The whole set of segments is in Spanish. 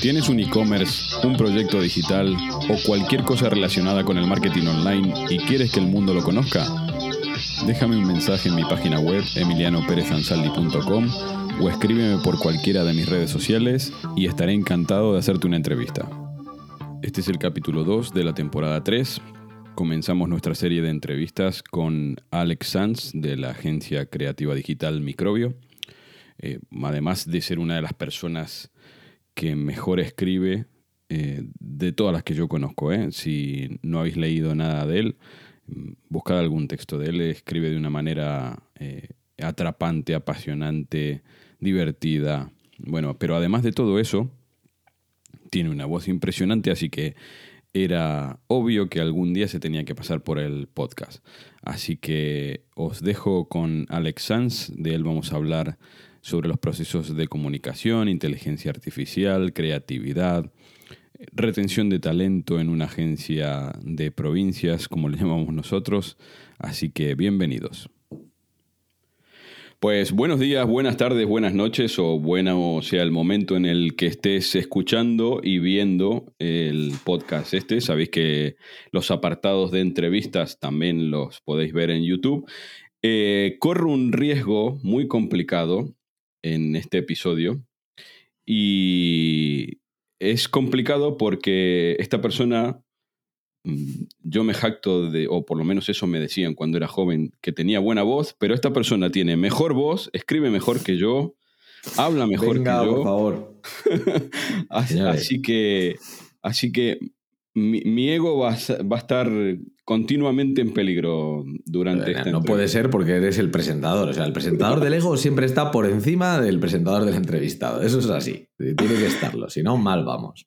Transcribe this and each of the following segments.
¿Tienes un e-commerce, un proyecto digital o cualquier cosa relacionada con el marketing online y quieres que el mundo lo conozca? Déjame un mensaje en mi página web emilianoperezansaldi.com o escríbeme por cualquiera de mis redes sociales y estaré encantado de hacerte una entrevista. Este es el capítulo 2 de la temporada 3 comenzamos nuestra serie de entrevistas con Alex Sanz de la agencia creativa digital Microbio. Eh, además de ser una de las personas que mejor escribe eh, de todas las que yo conozco. ¿eh? Si no habéis leído nada de él, buscad algún texto de él. Escribe de una manera atrapante, apasionante, divertida. Bueno, pero además de todo eso, tiene una voz impresionante, así que era obvio que algún día se tenía que pasar por el podcast. Así que os dejo con Alex Sanz, de él vamos a hablar sobre los procesos de comunicación, inteligencia artificial, creatividad, retención de talento en una agencia de provincias, como le llamamos nosotros. Así que bienvenidos. Pues buenos días, buenas tardes, buenas noches o bueno sea el momento en el que estés escuchando y viendo el podcast este. Sabéis que los apartados de entrevistas también los podéis ver en YouTube. Eh, corro un riesgo muy complicado en este episodio y es complicado porque esta persona yo me jacto de, o por lo menos eso me decían cuando era joven, que tenía buena voz, pero esta persona tiene mejor voz, escribe mejor que yo, habla mejor Venga, que yo. por favor. así, así que, así que mi, mi ego va va a estar continuamente en peligro durante esta no entrevista. puede ser porque eres el presentador. O sea, el presentador del ego siempre está por encima del presentador del entrevistado. Eso es así. Tiene que estarlo. Si no, mal vamos.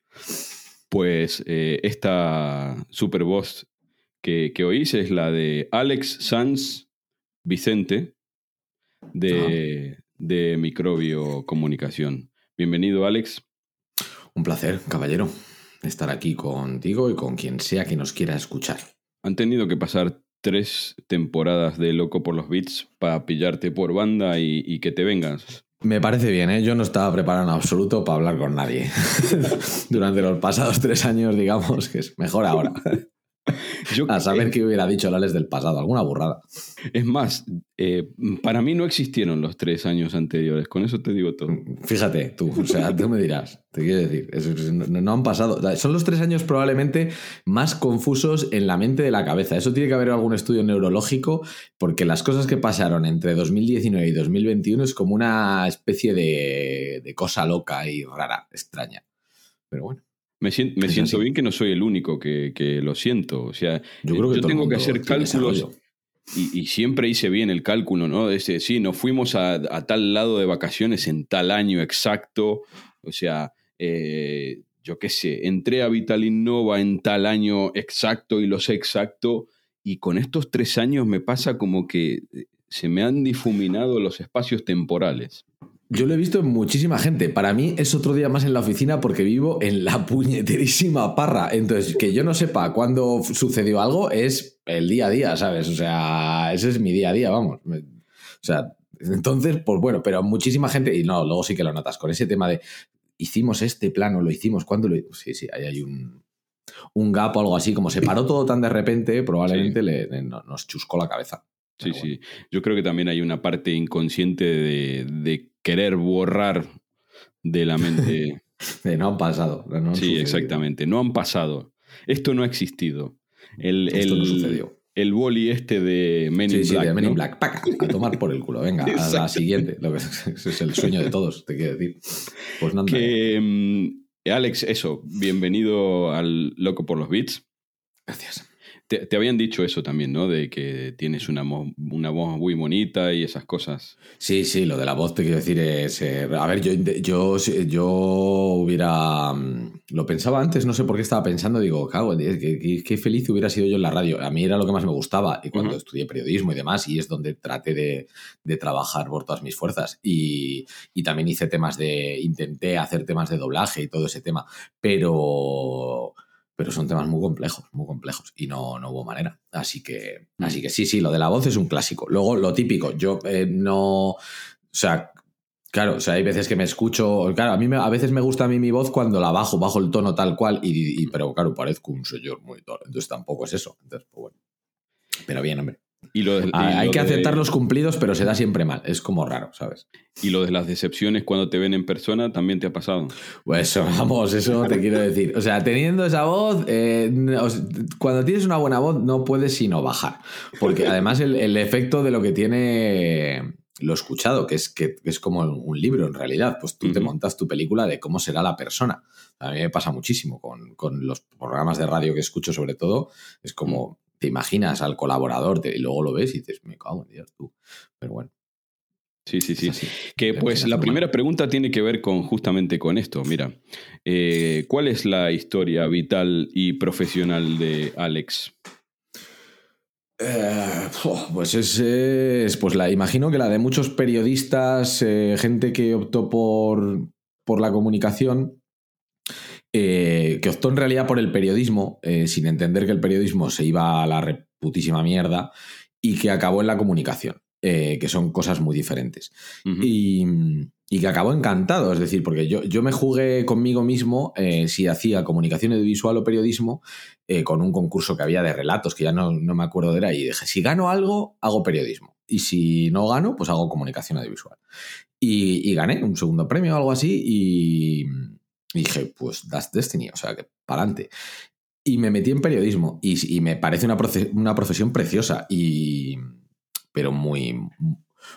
Pues eh, esta super voz que, que oís es la de Alex Sanz Vicente de, de Microbio Comunicación. Bienvenido, Alex. Un placer, caballero, estar aquí contigo y con quien sea que nos quiera escuchar. Han tenido que pasar tres temporadas de Loco por los Beats para pillarte por banda y, y que te vengas. Me parece bien, ¿eh? Yo no estaba preparado en absoluto para hablar con nadie. Durante los pasados tres años, digamos que es mejor ahora. Yo, A saber qué hubiera dicho Lales del pasado, alguna burrada. Es más, eh, para mí no existieron los tres años anteriores, con eso te digo todo. Fíjate, tú, o sea, tú me dirás, te quiero decir, es- no, no han pasado, son los tres años probablemente más confusos en la mente de la cabeza. Eso tiene que haber algún estudio neurológico, porque las cosas que pasaron entre 2019 y 2021 es como una especie de, de cosa loca y rara, extraña. Pero bueno, Me, sien- me siento bien que no soy el único que, que lo siento. O sea, yo creo que yo todo el tengo que hacer cálculos y, y siempre hice bien el cálculo, ¿no? Ese, sí, nos fuimos a, a tal lado de vacaciones en tal año exacto. O sea, eh, yo qué sé, entré a Vital Innova en tal año exacto y lo sé exacto. Y con estos tres años me pasa como que eh, se me han difuminado los espacios temporales. Yo lo he visto en muchísima gente. Para mí es otro día más en la oficina porque vivo en la puñeterísima parra. Entonces, que yo no sepa cuándo sucedió algo es el día a día, ¿sabes? O sea, ese es mi día a día, vamos. O sea, entonces, pues bueno, pero muchísima gente, y no, luego sí que lo notas, con ese tema de hicimos este plano, lo hicimos, ¿cuándo lo hicimos? Sí, sí, ahí hay un, un gap o algo así, como se paró todo tan de repente, probablemente le- le- no- nos chuscó la cabeza. Sí, sí. Yo creo que también hay una parte inconsciente de, de querer borrar de la mente. No han pasado. no han sí, sucedido. exactamente. No han pasado. Esto no ha existido. El, Esto no sucedió. el boli este de Men in Sí, sí, Black. de Men in. Black. Paca, a tomar por el culo. Venga, a la siguiente. Lo que, ese es el sueño de todos, te quiero decir. Pues nada. Que, mm, Alex, eso, bienvenido al Loco por los Beats. Gracias. Te, habían dicho eso también, ¿no? De que tienes una, una voz muy bonita y esas cosas. Sí, sí, lo de la voz te quiero decir es... Eh, a ver, yo, yo, yo hubiera... Mm, lo pensaba antes, no sé por qué estaba pensando, digo, cago, qué, feliz hubiera sido yo en la radio. A mí era lo que más me gustaba y cuando estudié periodismo y demás, y es donde traté de, de trabajar por todas mis fuerzas. Y, y también hice temas de... Intenté hacer temas de doblaje y todo ese tema, pero pero son temas muy complejos, muy complejos y no, no hubo manera. Así que, mm. así que sí, sí, lo de la voz es un clásico. Luego, lo típico, yo eh, no, o sea, claro, o sea, hay veces que me escucho, claro, a mí a veces me gusta a mí mi voz cuando la bajo, bajo el tono tal cual, y, pero claro, parezco un señor muy toro, entonces tampoco es eso. Entonces, pues bueno. Pero bien, hombre. Y ah, hay que aceptar los cumplidos, pero se da siempre mal. Es como raro, ¿sabes? ¿Y lo de las decepciones cuando te ven en persona también te ha pasado? Pues vamos, eso te quiero decir. O sea, teniendo esa voz, eh, cuando tienes una buena voz no puedes sino bajar. Porque además el, efecto de lo que tiene lo escuchado, que es, que, es como un libro en realidad. Pues tú te montas tu película de cómo será la persona. A mí me pasa muchísimo con, con, los programas de radio que escucho sobre todo. Es como, te imaginas al colaborador y luego lo ves y dices, me cago en Dios tú. Pero bueno. Sí, sí, sí. Que pues la primera pregunta tiene que ver con justamente con esto. Mira, eh, ¿cuál es la historia vital y profesional de Alex? Eh, pues es, pues la imagino que la de muchos periodistas, eh, gente que optó por, por la comunicación, eh, que optó en realidad por el periodismo, eh, sin entender que el periodismo se iba a la reputísima mierda, y que acabó en la comunicación, eh, que son cosas muy diferentes. y, que acabó encantado, es decir, porque yo, yo me jugué conmigo mismo si hacía comunicación audiovisual o periodismo con un concurso que había de relatos, que ya no, me acuerdo de era, y dije, si gano algo, hago periodismo. Y si no gano, pues hago comunicación audiovisual. Y, y gané un segundo premio o algo así, y y dije, pues that's destiny, o sea, que para adelante. Y me metí en periodismo y, me parece una, una, profesión preciosa, y, pero muy,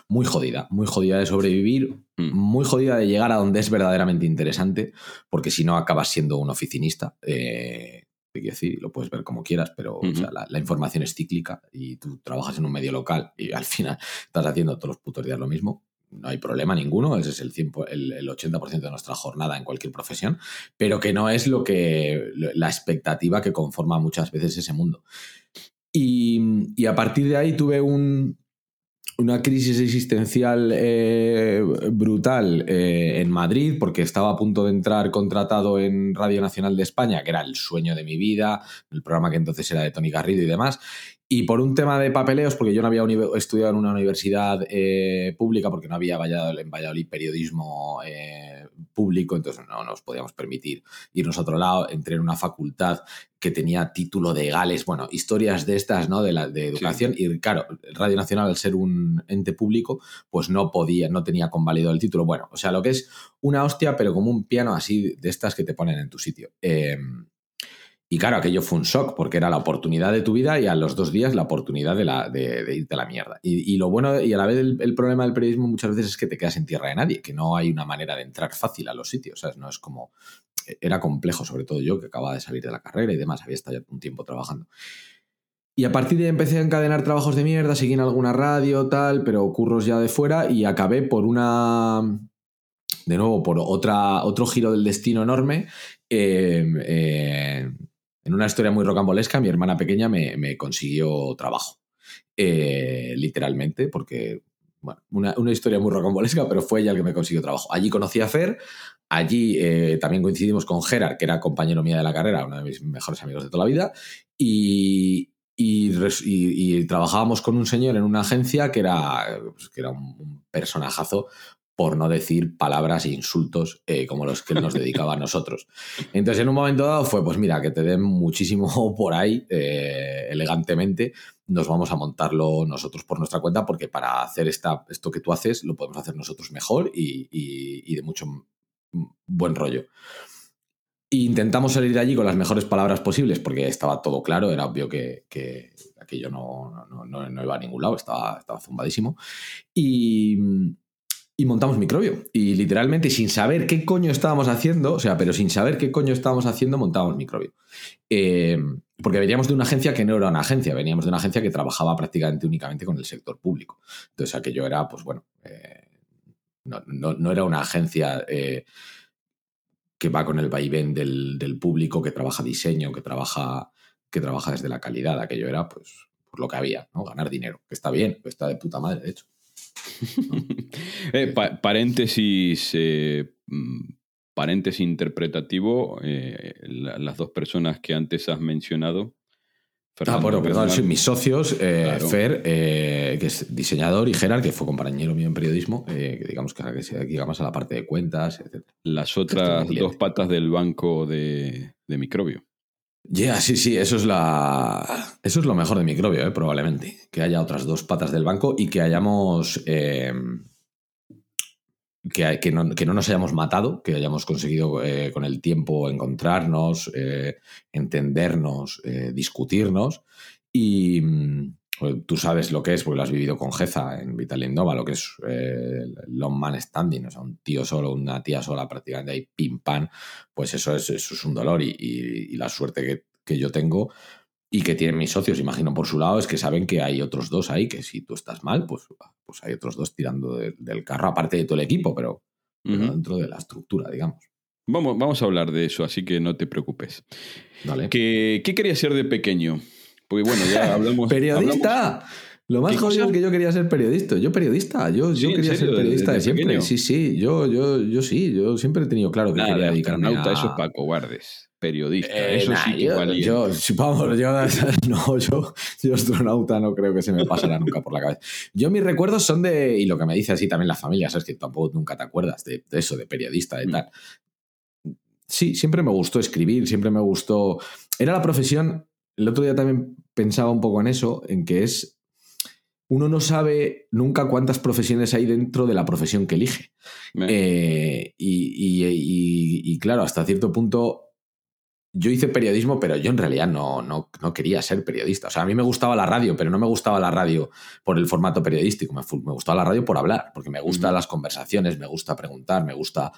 muy jodida, muy jodida de sobrevivir, mm. muy jodida de llegar a donde es verdaderamente interesante, porque si no acabas siendo un oficinista. Eh, quiero decir, lo puedes ver como quieras, pero la, la, información es cíclica y tú trabajas en un medio local y al final estás haciendo todos los putos días lo mismo no hay problema ninguno, ese es el, el, 80% de nuestra jornada en cualquier profesión, pero que no es lo que la expectativa que conforma muchas veces ese mundo. Y, a partir de ahí tuve un, una crisis existencial eh, brutal eh, en Madrid porque estaba a punto de entrar contratado en Radio Nacional de España, que era el sueño de mi vida, el programa que entonces era de Tony Garrido y demás, y por un tema de papeleos, porque yo no había estudiado en una universidad eh, pública, porque no había en Valladolid periodismo eh, público, entonces no nos podíamos permitir irnos a otro lado. Entré en una facultad que tenía título de Gales, bueno, historias de estas, ¿no? De, la, de educación. Y claro, Radio Nacional, al ser un ente público, pues no podía, no tenía convalidado el título. Bueno, o sea, lo que es una hostia, pero como un piano así de estas que te ponen en tu sitio. Eh, y claro, aquello fue un shock porque era la oportunidad de tu vida y a los dos días la oportunidad de, irte a la mierda. Y, lo bueno, y a la vez el, problema del periodismo muchas veces es que te quedas en tierra de nadie, que no hay una manera de entrar fácil a los sitios, ¿sabes? No es como... Era complejo, sobre todo yo, que acababa de salir de la carrera y demás, había estado un tiempo trabajando. Y a partir de ahí empecé a encadenar trabajos de mierda, seguí en alguna radio, tal, pero curros ya de fuera y acabé por una... De nuevo, por otra, otro giro del destino enorme. Eh, en una historia muy rocambolesca, mi hermana pequeña me, consiguió trabajo. Eh, literalmente, porque, bueno, una, historia muy rocambolesca, pero fue ella el que me consiguió trabajo. Allí conocí a Fer, allí eh, también coincidimos con Gerard, que era compañero mío de la carrera, uno de mis mejores amigos de toda la vida, y, trabajábamos con un señor en una agencia que era, pues, que era un personajazo por no decir palabras e insultos eh, como los que nos dedicaba a nosotros. Entonces, en un momento dado fue, pues mira, que te den muchísimo por ahí, eh, elegantemente, nos vamos a montarlo nosotros por nuestra cuenta, porque para hacer esta, esto que tú haces lo podemos hacer nosotros mejor y, de mucho buen rollo. intentamos salir allí con las mejores palabras posibles, porque estaba todo claro, era obvio que, aquello no, no, iba a ningún lado, estaba, estaba zumbadísimo. Y y montamos microbio. Y literalmente, sin saber qué coño estábamos haciendo, o sea, pero sin saber qué coño estábamos haciendo, montamos microbio. Eh, porque veníamos de una agencia que no era una agencia, veníamos de una agencia que trabajaba prácticamente únicamente con el sector público. Entonces, aquello era, pues bueno, eh, no, era una agencia eh, que va con el vaivén del, del, público, que trabaja diseño, que trabaja, que trabaja desde la calidad. Aquello era, pues, por lo que había, ¿no? Ganar dinero, que está bien, está de puta madre, de hecho. Eh, paréntesis, eh, mm, paréntesis interpretativo, eh, las dos personas que antes has mencionado. ah, bueno, perdón, mis socios, Fer, que es diseñador, y Gerard, que fue compañero mío en periodismo, que digamos que, que se digamos a la parte de cuentas, etc. Las otras dos patas del banco de, de microbio. Ya, sí, sí, eso es la. Eso es lo mejor de microbio, ¿eh? probablemente. Que haya otras dos patas del banco y que hayamos. Eh, que, que, no, nos hayamos matado, que hayamos conseguido eh, con el tiempo encontrarnos, entendernos, discutirnos. Y pues, tú sabes lo que es, porque lo has vivido con Geza en Vital Indova, lo que es el long man standing, o sea, un tío solo, una tía sola, prácticamente ahí pim pam, pues eso es, eso es un dolor y, la suerte que, que, yo tengo y que tienen mis socios, imagino por su lado, es que saben que hay otros dos ahí, que si tú estás mal, pues, pues hay otros dos tirando del carro, aparte de todo el equipo, pero, dentro de la estructura, digamos. Vamos, vamos a hablar de eso, así que no te preocupes. ¿Qué, ¿Qué querías ser de pequeño? Porque bueno, ya hablamos. ¡Periodista! Lo más jodido es que yo quería ser periodista. Yo periodista, yo, yo quería ser periodista de, siempre. Sí, sí, yo, yo, yo sí, yo siempre he tenido claro que quería dedicarme a... eso es para cobardes. Periodista, eh, eso sí que yo, yo, vamos, yo, no, yo, yo astronauta no creo que se me pasará nunca por la cabeza. Yo mis recuerdos son de, y lo que me dice así también la familia, sabes que tampoco nunca te acuerdas de, eso, de periodista, de mm. tal. Sí, siempre me gustó escribir, siempre me gustó... Era la profesión, el otro día también pensaba un poco en eso, en que es uno no sabe nunca cuántas profesiones hay dentro de la profesión que elige. Eh, y, claro, hasta cierto punto yo hice periodismo, pero yo en realidad no, no, quería ser periodista. O sea, a mí me gustaba la radio, pero no me gustaba la radio por el formato periodístico. Me, gustaba la radio por hablar, porque me gustan las conversaciones, me gusta preguntar, me gusta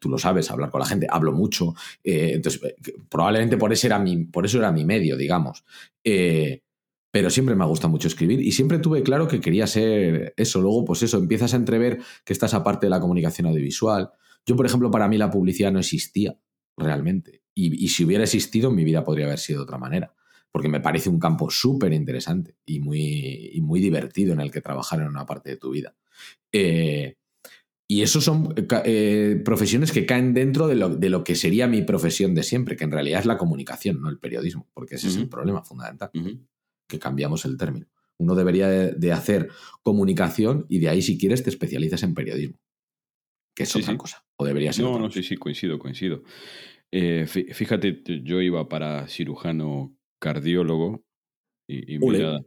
tú lo sabes, hablar con la gente, hablo mucho. Eh, entonces, eh, probablemente por, era mi, por eso era mi medio, digamos. Eh, pero siempre me ha gustado mucho escribir y siempre tuve claro que quería ser eso. Luego, pues eso, empiezas a entrever que estás aparte de la comunicación audiovisual. Yo, por ejemplo, para mí la publicidad no existía realmente. Y, si hubiera existido, mi vida podría haber sido de otra manera. Porque me parece un campo súper interesante y muy, muy divertido en el que trabajar en una parte de tu vida. Eh, y eso son eh, profesiones que caen dentro de lo, que sería mi profesión de siempre, que en realidad es la comunicación, no el periodismo, porque ese es el problema fundamental que cambiamos el término. Uno debería de, hacer comunicación y de ahí, si quieres, te especializas en periodismo. Que es otra cosa. O debería ser. No, no, sí, sí, coincido, coincido. Eh, fíjate, yo iba para cirujano cardiólogo y, mira.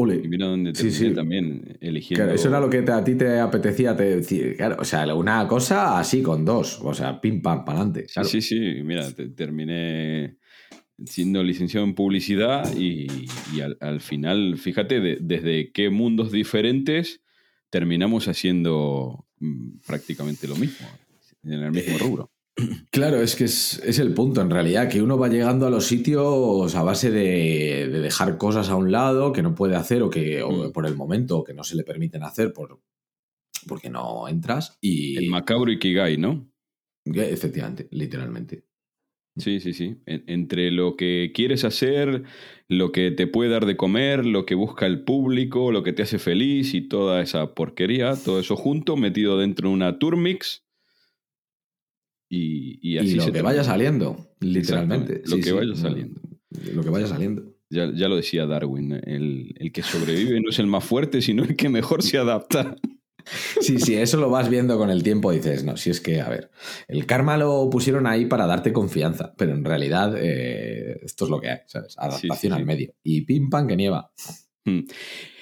Y mira dónde te sí, también eligiendo. eso era lo que a ti te apetecía te decir. Claro, o sea, una cosa así con dos. O sea, pim pam, para adelante. Sí, sí, Mira, terminé siendo licenciado en publicidad y, al, final, fíjate, desde qué mundos diferentes terminamos haciendo mm, prácticamente lo mismo, en el mismo eh, rubro. Claro, es que es, el punto, en realidad, que uno va llegando a los sitios a base de, dejar cosas a un lado que no puede hacer o que mm. por el momento que no se le permiten hacer por, porque no entras. Y... El macabro Ikigai, ¿no? Efectivamente, literalmente. Sí, sí, sí. entre lo que quieres hacer, lo que te puede dar de comer, lo que busca el público, lo que te hace feliz y toda esa porquería, todo eso junto, metido dentro de una Turmix. Y, y así lo que vaya saliendo, literalmente. Lo que vaya saliendo. Lo que vaya saliendo. Ya, ya lo decía Darwin, el, el que sobrevive no es el más fuerte, sino el que mejor se adapta. Sí, sí, eso lo vas viendo con el tiempo. Dices, no, si es que, a ver, el karma lo pusieron ahí para darte confianza, pero en realidad eh, esto es lo que hay, ¿sabes? Adaptación al medio. Y pim pam que nieva. Hmm.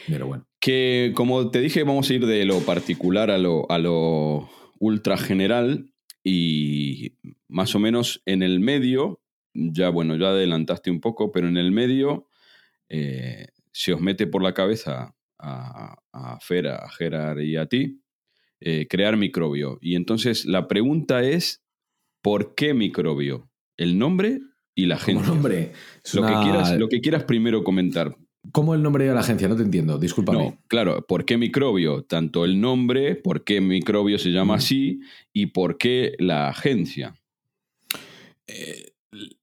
Pero bueno. Que como te dije, vamos a ir de lo particular a lo, a lo ultra general y más o menos en el medio, ya bueno, ya adelantaste un poco, pero en el medio eh, se os mete por la cabeza a, a Fera, a Gerard y a ti, eh, crear microbio. Y entonces la pregunta es, ¿por qué microbio? El nombre y la agencia. nombre. Lo, que quieras, lo que quieras primero comentar. ¿Cómo el nombre de la agencia? No te entiendo, discúlpame. No, claro, ¿por qué microbio? Tanto el nombre, por qué microbio se llama así y por qué la agencia. Eh,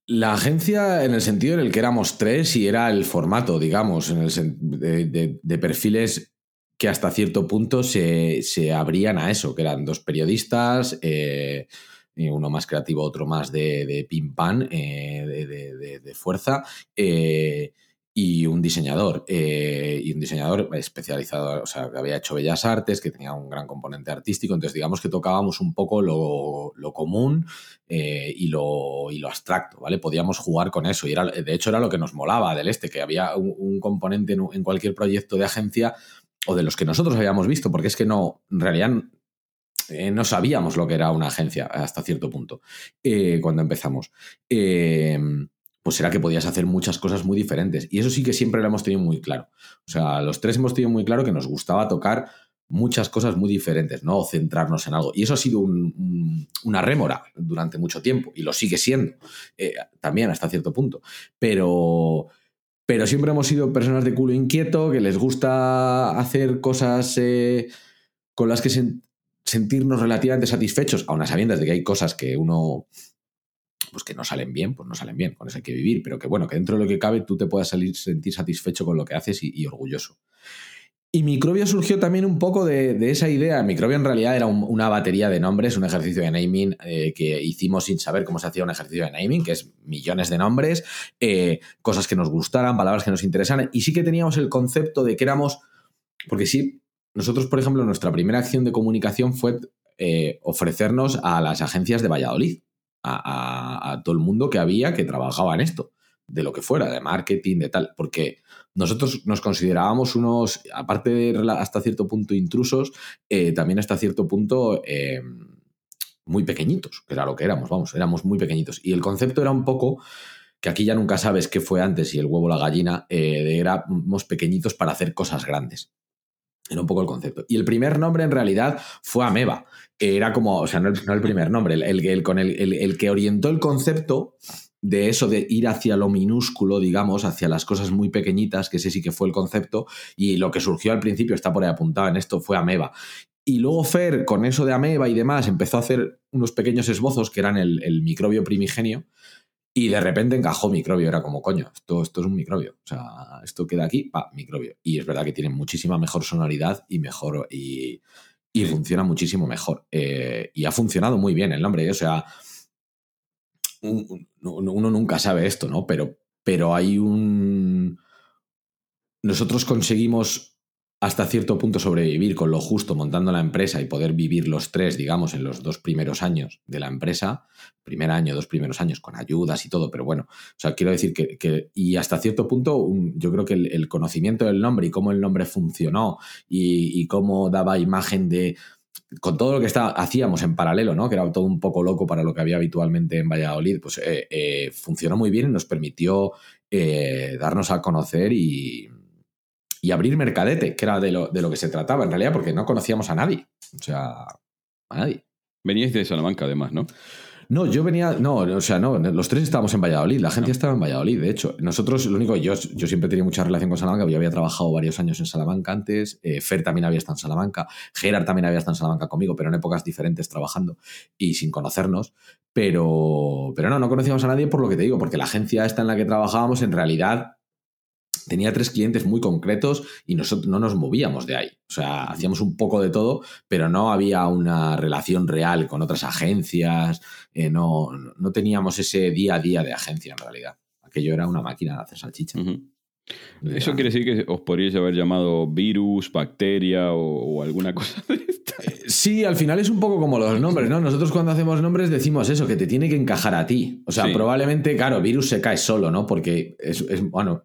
la agencia en el sentido en el que éramos tres y era el formato, digamos, en el de, perfiles que hasta cierto punto se, abrían a eso, que eran dos periodistas, eh, uno más creativo, otro más de, de pim pam, eh, de, fuerza, y un diseñador, eh, y un diseñador especializado, o sea, que había hecho bellas artes, que tenía un gran componente artístico, entonces digamos que tocábamos un poco lo, común eh, y, lo, y, lo, abstracto, ¿vale? Podíamos jugar con eso, y era, de hecho era lo que nos molaba del este, que había un, componente en, cualquier proyecto de agencia o de los que nosotros habíamos visto, porque es que no, en realidad eh, no sabíamos lo que era una agencia hasta cierto punto cuando empezamos pues era que podías hacer muchas cosas muy diferentes. Y eso sí que siempre lo hemos tenido muy claro. O sea, los tres hemos tenido muy claro que nos gustaba tocar muchas cosas muy diferentes, ¿no? centrarnos en algo. Y eso ha sido una rémora durante mucho tiempo y lo sigue siendo, eh, también hasta cierto punto. Pero, pero siempre hemos sido personas de culo inquieto, que les gusta hacer cosas eh, con las que sentirnos relativamente satisfechos, aun a sabiendas de que hay cosas que uno pues que no salen bien, pues no salen bien, con eso hay que vivir, pero que bueno, que dentro de lo que cabe tú te puedas salir, sentir satisfecho con lo que haces y, orgulloso. Y Microbio surgió también un poco de, esa idea. Microbio en realidad era una batería de nombres, un ejercicio de naming eh, que hicimos sin saber cómo se hacía un ejercicio de naming, que es millones de nombres, eh, cosas que nos gustaran, palabras que nos interesaran. Y sí que teníamos el concepto de que éramos, porque sí, nosotros, por ejemplo, nuestra primera acción de comunicación fue eh, ofrecernos a las agencias de Valladolid a, todo el mundo que había que trabajaba en esto, de lo que fuera, de marketing, de tal, porque nosotros nos considerábamos unos, aparte de hasta cierto punto intrusos, eh, también hasta cierto punto eh, muy pequeñitos, que era lo que éramos, vamos, éramos muy pequeñitos. Y el concepto era un poco que aquí ya nunca sabes qué fue antes, si el huevo o la gallina, eh, éramos pequeñitos para hacer cosas grandes. Era un poco el concepto. Y el primer nombre en realidad fue Ameba. Era como, o sea, no el, primer nombre, el, el, con el, que orientó el concepto de eso de ir hacia lo minúsculo, digamos, hacia las cosas muy pequeñitas, que ese sí que fue el concepto, y lo que surgió al principio, está por ahí apuntado en esto, fue Ameba. Y luego Fer, con eso de Ameba y demás, empezó a hacer unos pequeños esbozos que eran el microbio primigenio, y de repente encajó microbio, era como, coño, esto, esto es un microbio. O sea, esto queda aquí, pa, microbio. Y es verdad que tiene muchísima mejor sonoridad y mejor. y, funciona muchísimo mejor. Eh, y ha funcionado muy bien el nombre. ¿eh? O sea, uno nunca sabe esto, ¿no? Pero, pero hay un. Nosotros conseguimos hasta cierto punto sobrevivir con lo justo montando la empresa y poder vivir los tres, digamos, en los dos primeros años de la empresa, primer año, dos primeros años, con ayudas y todo, pero bueno, o sea, quiero decir que, y hasta cierto punto, yo creo que el, conocimiento del nombre y cómo el nombre funcionó y, cómo daba imagen de, con todo lo que está, hacíamos en paralelo, ¿no? que era todo un poco loco para lo que había habitualmente en Valladolid, pues eh, eh, funcionó muy bien y nos permitió eh, darnos a conocer y, y abrir Mercadete, que era de lo, de lo que se trataba en realidad, porque no conocíamos a nadie. O sea, a nadie. Veníais de Salamanca, además, ¿no? No, yo venía, no, o sea, no, los tres estábamos en Valladolid, la gente estaba en Valladolid, de hecho. Nosotros, lo único, yo, yo siempre tenía mucha relación con Salamanca, yo había trabajado varios años en Salamanca antes, eh, Fer también había estado en Salamanca, Gerard también había estado en Salamanca conmigo, pero en épocas diferentes trabajando y sin conocernos. Pero, pero no, no conocíamos a nadie por lo que te digo, porque la agencia esta en la que trabajábamos en realidad tenía tres clientes muy concretos y nosotros no nos movíamos de ahí. O sea, hacíamos un poco de todo, pero no había una relación real con otras agencias, eh, no, no teníamos ese día a día de agencia en realidad. Aquello era una máquina de hacer salchicha. ¿Eso quiere decir que os podríais haber llamado virus, bacteria o, alguna cosa de esta? Eh, sí, al final es un poco como los nombres, ¿no? Nosotros cuando hacemos nombres decimos eso, que te tiene que encajar a ti. O sea, probablemente, claro, virus se cae solo, ¿no? Porque es, es, bueno,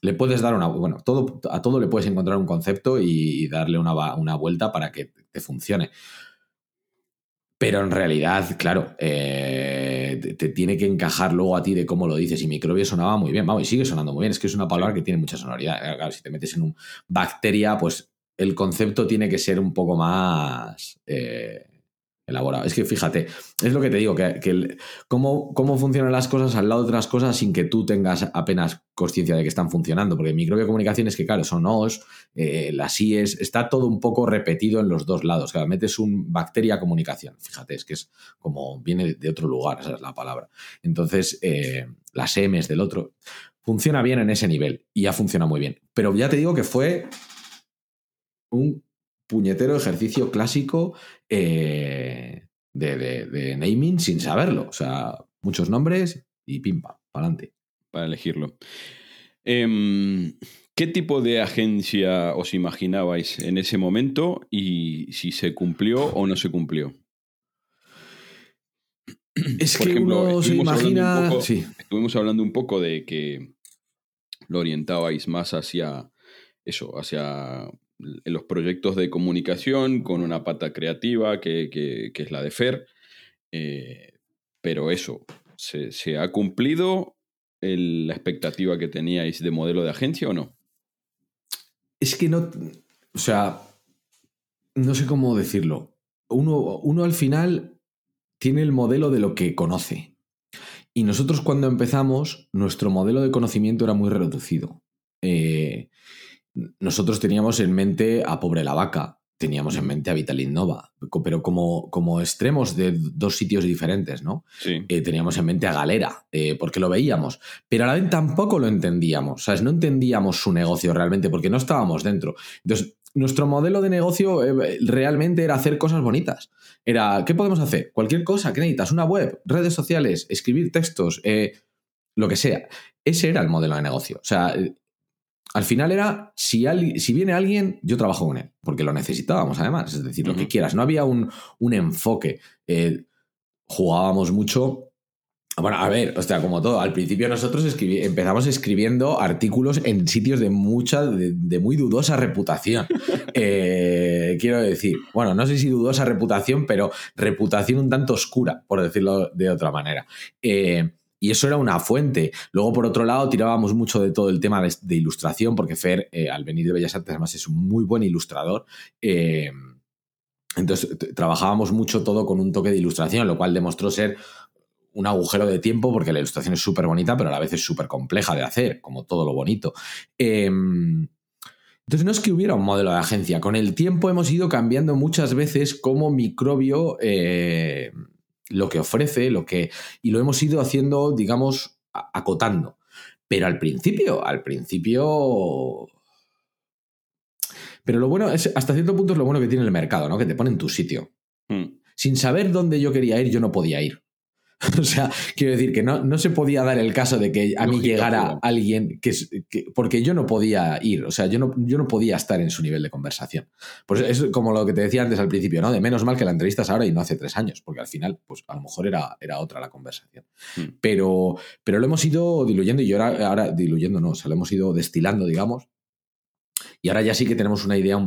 le puedes dar una. Bueno, todo, a todo le puedes encontrar un concepto y darle una, una vuelta para que te funcione. Pero en realidad, claro, eh, te, tiene que encajar luego a ti de cómo lo dices. Y microbio sonaba muy bien, vamos, y sigue sonando muy bien. Es que es una palabra que tiene mucha sonoridad. Claro, si te metes en un bacteria, pues el concepto tiene que ser un poco más eh, elaborado. Es que fíjate, es lo que te digo, que, cómo, cómo, funcionan las cosas al lado de otras cosas sin que tú tengas apenas conciencia de que están funcionando. Porque microbiocomunicación es que, claro, son OS, eh, las IES, está todo un poco repetido en los dos lados. Cada metes un bacteria comunicación, fíjate, es que es como viene de otro lugar, esa es la palabra. Entonces, eh, las M's del otro. Funciona bien en ese nivel y ya funciona muy bien. Pero ya te digo que fue un puñetero ejercicio clásico eh, de, naming sin saberlo. O sea, muchos nombres y pimpa, para adelante. Para elegirlo. Em, ¿Qué tipo de agencia os imaginabais en ese momento y si se cumplió o no se cumplió? Es que uno se imagina. Estuvimos hablando un poco de que lo orientabais más hacia eso, hacia los proyectos de comunicación con una pata creativa que, es la de FER. Eh, pero eso, ¿se, ha cumplido la expectativa que teníais de modelo de agencia o no? Es que no, o sea, no sé cómo decirlo. Uno, uno al final tiene el modelo de lo que conoce. Y nosotros cuando empezamos, nuestro modelo de conocimiento era muy reducido. Eh, nosotros teníamos en mente a Pobre la Vaca, teníamos en mente a Vitalin Nova, pero como, como extremos de dos sitios diferentes, ¿no? Sí. Eh, teníamos en mente a Galera, eh, porque lo veíamos, pero a la vez tampoco lo entendíamos, ¿sabes? No entendíamos su negocio realmente, porque no estábamos dentro. Entonces, nuestro modelo de negocio eh, realmente era hacer cosas bonitas. Era, ¿qué podemos hacer? Cualquier cosa, ¿qué necesitas? Una web, redes sociales, escribir textos, lo que sea. Ese era el modelo de negocio. O sea, al final era, si, si viene alguien, yo trabajo con él, porque lo necesitábamos además, es decir, lo que quieras. No había un, enfoque. Eh, jugábamos mucho bueno, a ver, o sea, como todo, al principio nosotros empezamos escribiendo artículos en sitios de mucha, de, muy dudosa reputación. Eh, quiero decir, bueno, no sé si dudosa reputación, pero reputación un tanto oscura, por decirlo de otra manera. Eh, y eso era una fuente. Luego, por otro lado, tirábamos mucho de todo el tema de, ilustración, porque Fer, eh, al venir de Bellas Artes, además es un muy buen ilustrador. Eh, entonces, trabajábamos mucho todo con un toque de ilustración, lo cual demostró ser un agujero de tiempo, porque la ilustración es súper bonita, pero a la vez es súper compleja de hacer, como todo lo bonito. Em, entonces, no es que hubiera un modelo de agencia. Con el tiempo hemos ido cambiando muchas veces como microbio. Lo que ofrece, lo que. Y lo hemos ido haciendo, digamos, acotando. Pero al principio, al principio. Pero lo bueno es, hasta cierto punto es lo bueno que tiene el mercado, ¿no? Que te pone en tu sitio. Hmm. Sin saber dónde yo quería ir, yo no podía ir. o sea, quiero decir que no, no se podía dar el caso de que a mí llegara alguien que, porque yo no podía ir, o sea, yo no, yo no podía estar en su nivel de conversación. Pues es como lo que te decía antes al principio, ¿no? De menos mal que la entrevista es ahora y no hace tres años, porque al final, pues a lo mejor era, era otra la conversación. Hmm. Pero, pero lo hemos ido diluyendo y ahora, ahora diluyendo no, o sea, lo hemos ido destilando, digamos. Y ahora ya sí que tenemos una idea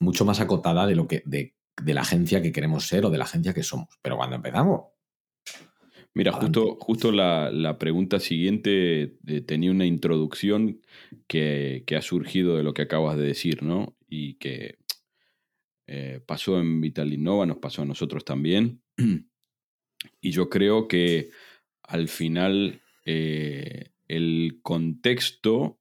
mucho más acotada de lo que, de, de la agencia que queremos ser o de la agencia que somos. Pero cuando empezamos, Mira, justo, justo la, pregunta siguiente eh, tenía una introducción que, ha surgido de lo que acabas de decir, ¿no? Y que eh, pasó en Vitalinnova, nos pasó a nosotros también. Y yo creo que al final eh, el contexto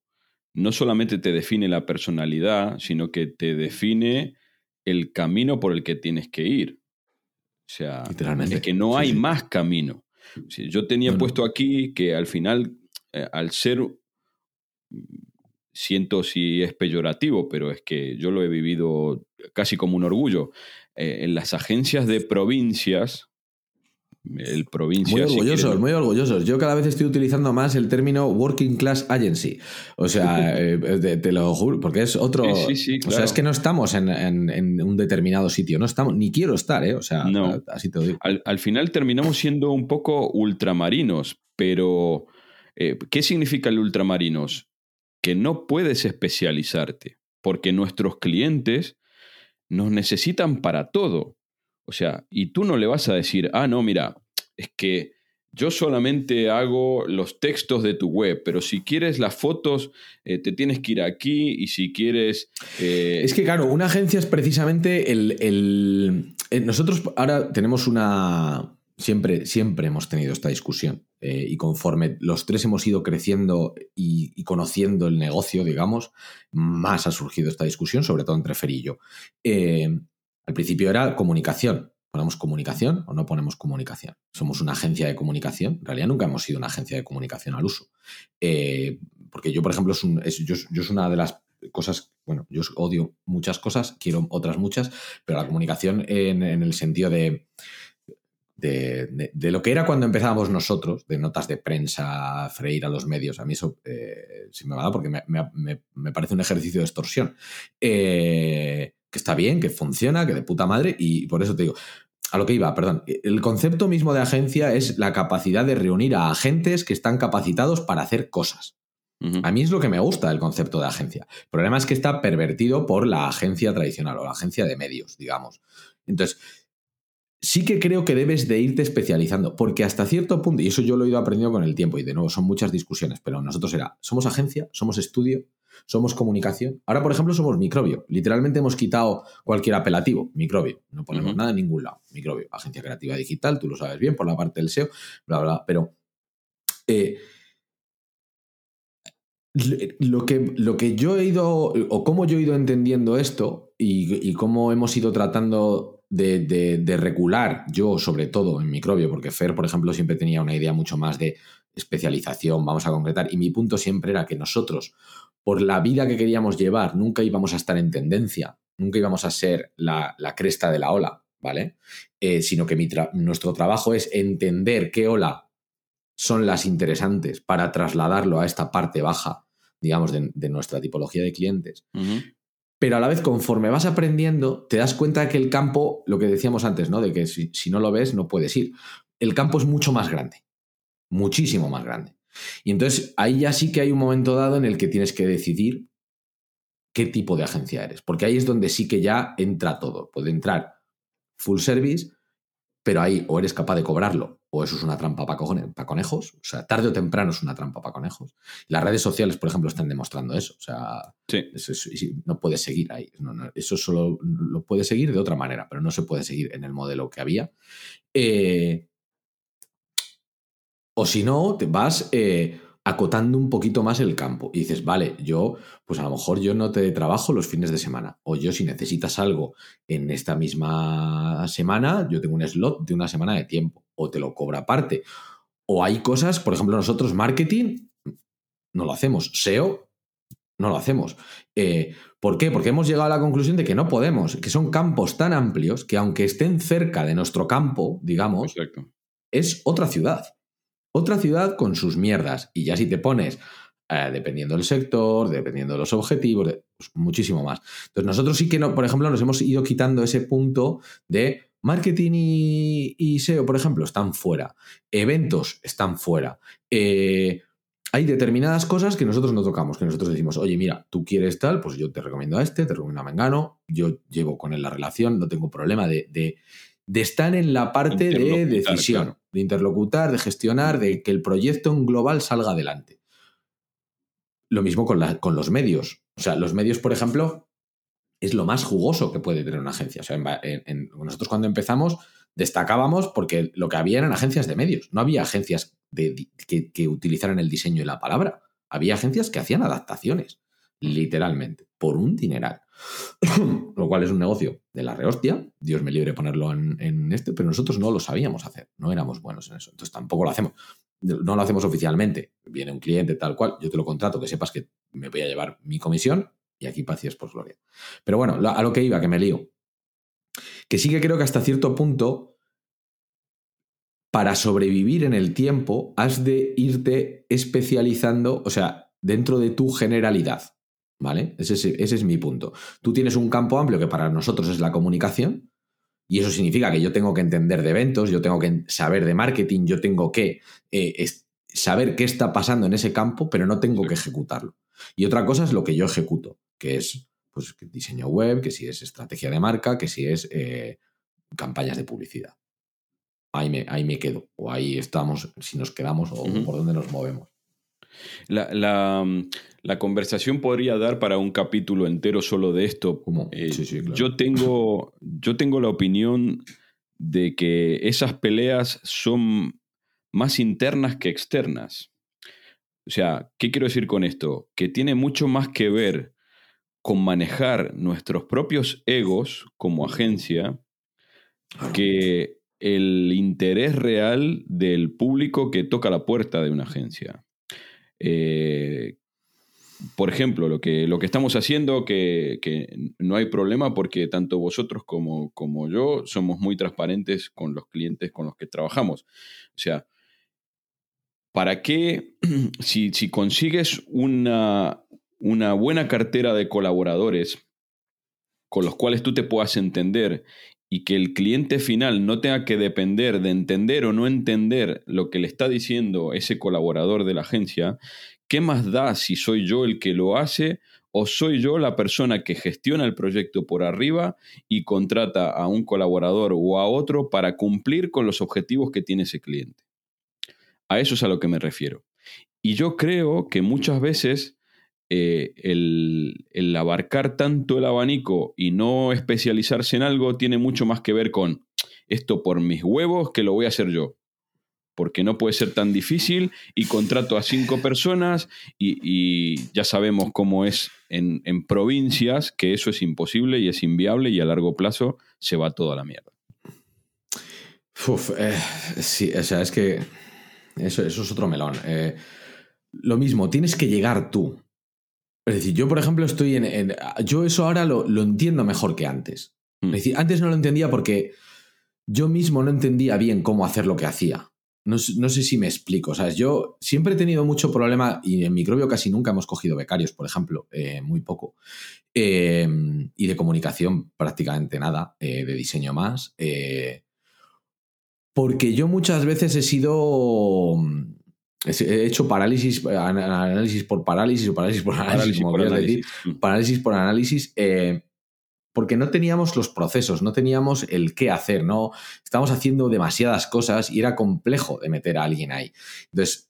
no solamente te define la personalidad, sino que te define el camino por el que tienes que ir. O sea, es que no hay más camino yo tenía puesto aquí que al final, eh, al ser, siento si es peyorativo, pero es que yo lo he vivido casi como un orgullo, eh, en las agencias de provincias, el provincia. Muy orgullosos, muy orgullosos. Yo cada vez estoy utilizando más el término Working Class Agency. O sea, eh, te, lo juro, porque es otro. O sea, es que no estamos en, un determinado sitio, no estamos, ni quiero estar, ¿eh? O sea, así te lo digo. Al, final terminamos siendo un poco ultramarinos, pero eh, ¿qué significa el ultramarinos? Que no puedes especializarte, porque nuestros clientes nos necesitan para todo. O sea, y tú no le vas a decir, ah, no, mira, es que yo solamente hago los textos de tu web, pero si quieres las fotos, eh, te tienes que ir aquí y si quieres... Eh, es que claro, una agencia es precisamente el, eh, Nosotros ahora tenemos una... Siempre, siempre hemos tenido esta discusión y conforme los tres hemos ido creciendo y, conociendo el negocio, digamos, más ha surgido esta discusión, sobre todo entre Fer y yo. Al principio era comunicación, ¿Ponemos comunicación o no ponemos comunicación? Somos una agencia de comunicación. En realidad nunca hemos sido una agencia de comunicación al uso. Eh, porque yo, por ejemplo, es, yo, es una de las cosas, bueno, yo odio muchas cosas, quiero otras muchas, pero la comunicación en, el sentido de, de, lo que era cuando empezábamos nosotros, de notas de prensa, freír a los medios, a mí eso eh, sí me va a dar porque me, parece un ejercicio de extorsión. Eh, que está bien, que funciona, que de puta madre, y por eso te digo, a lo que iba, perdón. El concepto mismo de agencia es la capacidad de reunir a agentes que están capacitados para hacer cosas. A mí es lo que me gusta del concepto de agencia. El problema es que está pervertido por la agencia tradicional o la agencia de medios, digamos. Entonces, sí que creo que debes de irte especializando, porque hasta cierto punto, y eso yo lo he ido aprendiendo con el tiempo, y de nuevo son muchas discusiones, pero nosotros era, somos agencia, somos estudio, somos comunicación. Ahora, por ejemplo, somos microbio. Literalmente hemos quitado cualquier apelativo, microbio. No ponemos nada en ningún lado. Microbio, agencia creativa digital, tú lo sabes bien por la parte del SEO, bla, bla, Pero eh, lo, que, lo que yo he ido, o cómo yo he ido entendiendo esto y, cómo hemos ido tratando de, de, recular, yo sobre todo en microbio, porque Fer, por ejemplo, siempre tenía una idea mucho más de especialización, vamos a concretar, y mi punto siempre era que nosotros por la vida que queríamos llevar, nunca íbamos a estar en tendencia, nunca íbamos a ser la, cresta de la ola, ¿vale? Eh, sino que nuestro trabajo es entender qué ola son las interesantes para trasladarlo a esta parte baja, digamos, de, nuestra tipología de clientes. Pero a la vez, conforme vas aprendiendo, te das cuenta de que el campo, lo que decíamos antes, ¿no? De que si, si no lo ves, no puedes ir. El campo es mucho más grande, muchísimo más grande. Y entonces ahí ya sí que hay un momento dado en el que tienes que decidir qué tipo de agencia eres, porque ahí es donde sí que ya entra todo. Puede entrar full service, pero ahí o eres capaz de cobrarlo o eso es una trampa para conejos. O sea, tarde o temprano es una trampa para conejos. Las redes sociales, por ejemplo, están demostrando eso. O sea, no puedes seguir ahí. eso solo lo puedes seguir de otra manera, pero no se puede seguir en el modelo que había. Eh, o si no, te vas eh, acotando un poquito más el campo y dices, vale, yo, pues a lo mejor yo no te trabajo los fines de semana. O yo, si necesitas algo en esta misma semana, yo tengo un slot de una semana de tiempo. O te lo cobra aparte. O hay cosas, por ejemplo, nosotros marketing no lo hacemos. SEO no lo hacemos. Eh, ¿Por qué? Porque hemos llegado a la conclusión de que no podemos, que son campos tan amplios que aunque estén cerca de nuestro campo, digamos, es otra ciudad otra ciudad con sus mierdas. Y ya si te pones, eh, dependiendo del sector, dependiendo de los objetivos, pues muchísimo más. Entonces nosotros sí que, no, por ejemplo, nos hemos ido quitando ese punto de marketing y, SEO, por ejemplo, están fuera. Eventos están fuera. Eh, hay determinadas cosas que nosotros no tocamos, que nosotros decimos, oye, mira, tú quieres tal, pues yo te recomiendo a este, te recomiendo a Mengano, yo llevo con él la relación, no tengo problema de de estar en la parte de decisión, de interlocutar, de gestionar, de que el proyecto en global salga adelante. Lo mismo con, con los medios. O sea, los medios, por ejemplo, es lo más jugoso que puede tener una agencia. O sea, nosotros cuando empezamos destacábamos porque lo que había eran agencias de medios. No había agencias que, que utilizaran el diseño y la palabra. Había agencias que hacían adaptaciones, literalmente, por un dineral. lo cual es un negocio de la rehostia, Dios me libre ponerlo en, este, pero nosotros no lo sabíamos hacer, no éramos buenos en eso, entonces tampoco lo hacemos. No lo hacemos oficialmente, viene un cliente tal cual, yo te lo contrato, que sepas que me voy a llevar mi comisión y aquí pacias por gloria. Pero bueno, a lo que iba, que me lío. Que sí que creo que hasta cierto punto, para sobrevivir en el tiempo, has de irte especializando, o sea, dentro de tu generalidad. ¿Vale? Ese es, mi punto. Tú tienes un campo amplio que para nosotros es la comunicación, y eso significa que yo tengo que entender de eventos, yo tengo que saber de marketing, yo tengo que eh, saber qué está pasando en ese campo, pero no tengo que ejecutarlo. Y otra cosa es lo que yo ejecuto, que es pues, diseño web, que si es estrategia de marca, que si es eh, campañas de publicidad. ahí me, ahí me quedo. O ahí estamos, si nos quedamos o por dónde nos movemos. La, la, conversación podría dar para un capítulo entero solo de esto. Eh, yo, tengo, yo tengo la opinión de que esas peleas son más internas que externas. O sea, ¿qué quiero decir con esto? Que tiene mucho más que ver con manejar nuestros propios egos como agencia que el interés real del público que toca la puerta de una agencia. Eh, por ejemplo, lo que, lo que estamos haciendo, que, no hay problema porque tanto vosotros como, como yo somos muy transparentes con los clientes con los que trabajamos. O sea, ¿para qué, si, si consigues una, una buena cartera de colaboradores con los cuales tú te puedas entender y que el cliente final no tenga que depender de entender o no entender lo que le está diciendo ese colaborador de la agencia, ¿qué más da si soy yo el que lo hace o soy yo la persona que gestiona el proyecto por arriba y contrata a un colaborador o a otro para cumplir con los objetivos que tiene ese cliente? A eso es a lo que me refiero. Y yo creo que muchas veces eh, el, abarcar tanto el abanico y no especializarse en algo tiene mucho más que ver con esto por mis huevos que lo voy a hacer yo. Porque no puede ser tan difícil y contrato a cinco personas y, ya sabemos cómo es en, provincias que eso es imposible y es inviable y a largo plazo se va toda la mierda. Eh, sí, o sea, es que eso, eso es otro melón. Eh, lo mismo, tienes que llegar tú. Es decir, yo, por ejemplo, estoy en. yo eso ahora lo, entiendo mejor que antes. Es mm. decir, antes no lo entendía porque yo mismo no entendía bien cómo hacer lo que hacía. No, sé si me explico. ¿sabes? Yo siempre he tenido mucho problema y en microbio casi nunca hemos cogido becarios, por ejemplo, eh, muy poco. Eh, y de comunicación prácticamente nada, eh, de diseño más. porque yo muchas veces he sido He hecho parálisis, análisis por parálisis o parálisis por análisis, como por decir. Parálisis por análisis, eh, porque no teníamos los procesos, no teníamos el qué hacer, no estábamos haciendo demasiadas cosas y era complejo de meter a alguien ahí. Entonces,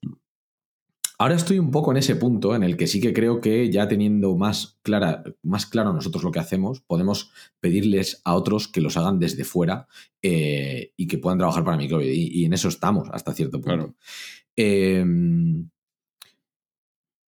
ahora estoy un poco en ese punto en el que sí que creo que ya teniendo más, clara, más claro nosotros lo que hacemos, podemos pedirles a otros que los hagan desde fuera eh, y que puedan trabajar para microbio. Y, y, en eso estamos hasta cierto punto. Em,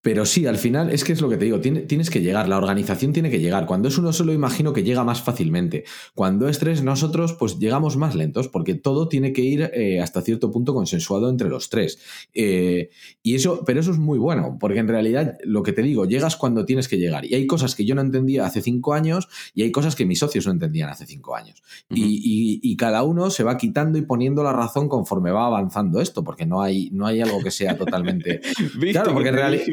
pero sí, al final es que es lo que te digo, tienes que llegar, la organización tiene que llegar. Cuando es uno solo, imagino que llega más fácilmente. Cuando es tres, nosotros pues llegamos más lentos, porque todo tiene que ir eh, hasta cierto punto consensuado entre los tres. Eh, y eso, pero eso es muy bueno, porque en realidad lo que te digo, llegas cuando tienes que llegar. Y hay cosas que yo no entendía hace cinco años y hay cosas que mis socios no entendían hace cinco años. y, cada uno se va quitando y poniendo la razón conforme va avanzando esto, porque no hay, no hay algo que sea totalmente... claro, porque en realidad...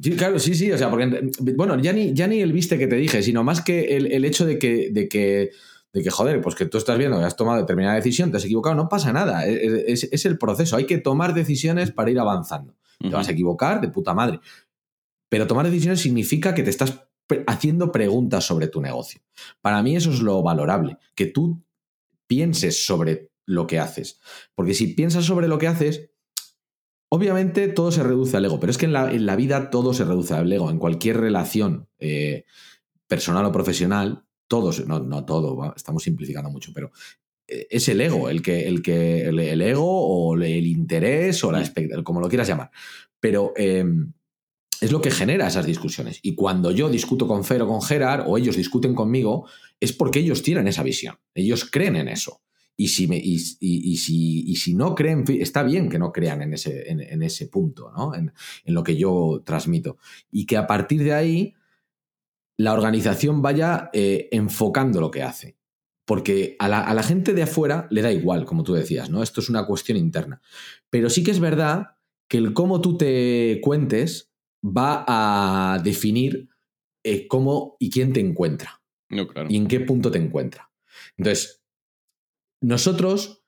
Sí, claro, sí, sí. O sea, porque, bueno, ya ni, ya ni el viste que te dije, sino más que el, hecho de que, de que, de que, joder, pues que tú estás viendo que has tomado determinada decisión, te has equivocado, no pasa nada. Es, el proceso. Hay que tomar decisiones para ir avanzando. Te vas a equivocar de puta madre. Pero tomar decisiones significa que te estás haciendo preguntas sobre tu negocio. Para mí eso es lo valorable, que tú pienses sobre lo que haces. Porque si piensas sobre lo que haces, Obviamente todo se reduce al ego, pero es que en la, vida todo se reduce al ego. En cualquier relación eh, personal o profesional, todos, no, no todo, estamos simplificando mucho, pero eh, es el ego, el que, el que, el, ego o el interés o la expectativa, como lo quieras llamar. Pero em, es lo que genera esas discusiones. Y cuando yo discuto con Fer o con Gerard, o ellos discuten conmigo, es porque ellos tienen esa visión. Ellos creen en eso. Y si, me, y, si, si, no creen, está bien que no crean en ese, en, ese punto, ¿no? En, lo que yo transmito. Y que a partir de ahí la organización vaya eh, enfocando lo que hace. Porque a la, gente de afuera le da igual, como tú decías, ¿no? Esto es una cuestión interna. Pero sí que es verdad que el cómo tú te cuentes va a definir eh, cómo y quién te encuentra. No, claro. Y en qué punto te encuentra. Entonces, nosotros,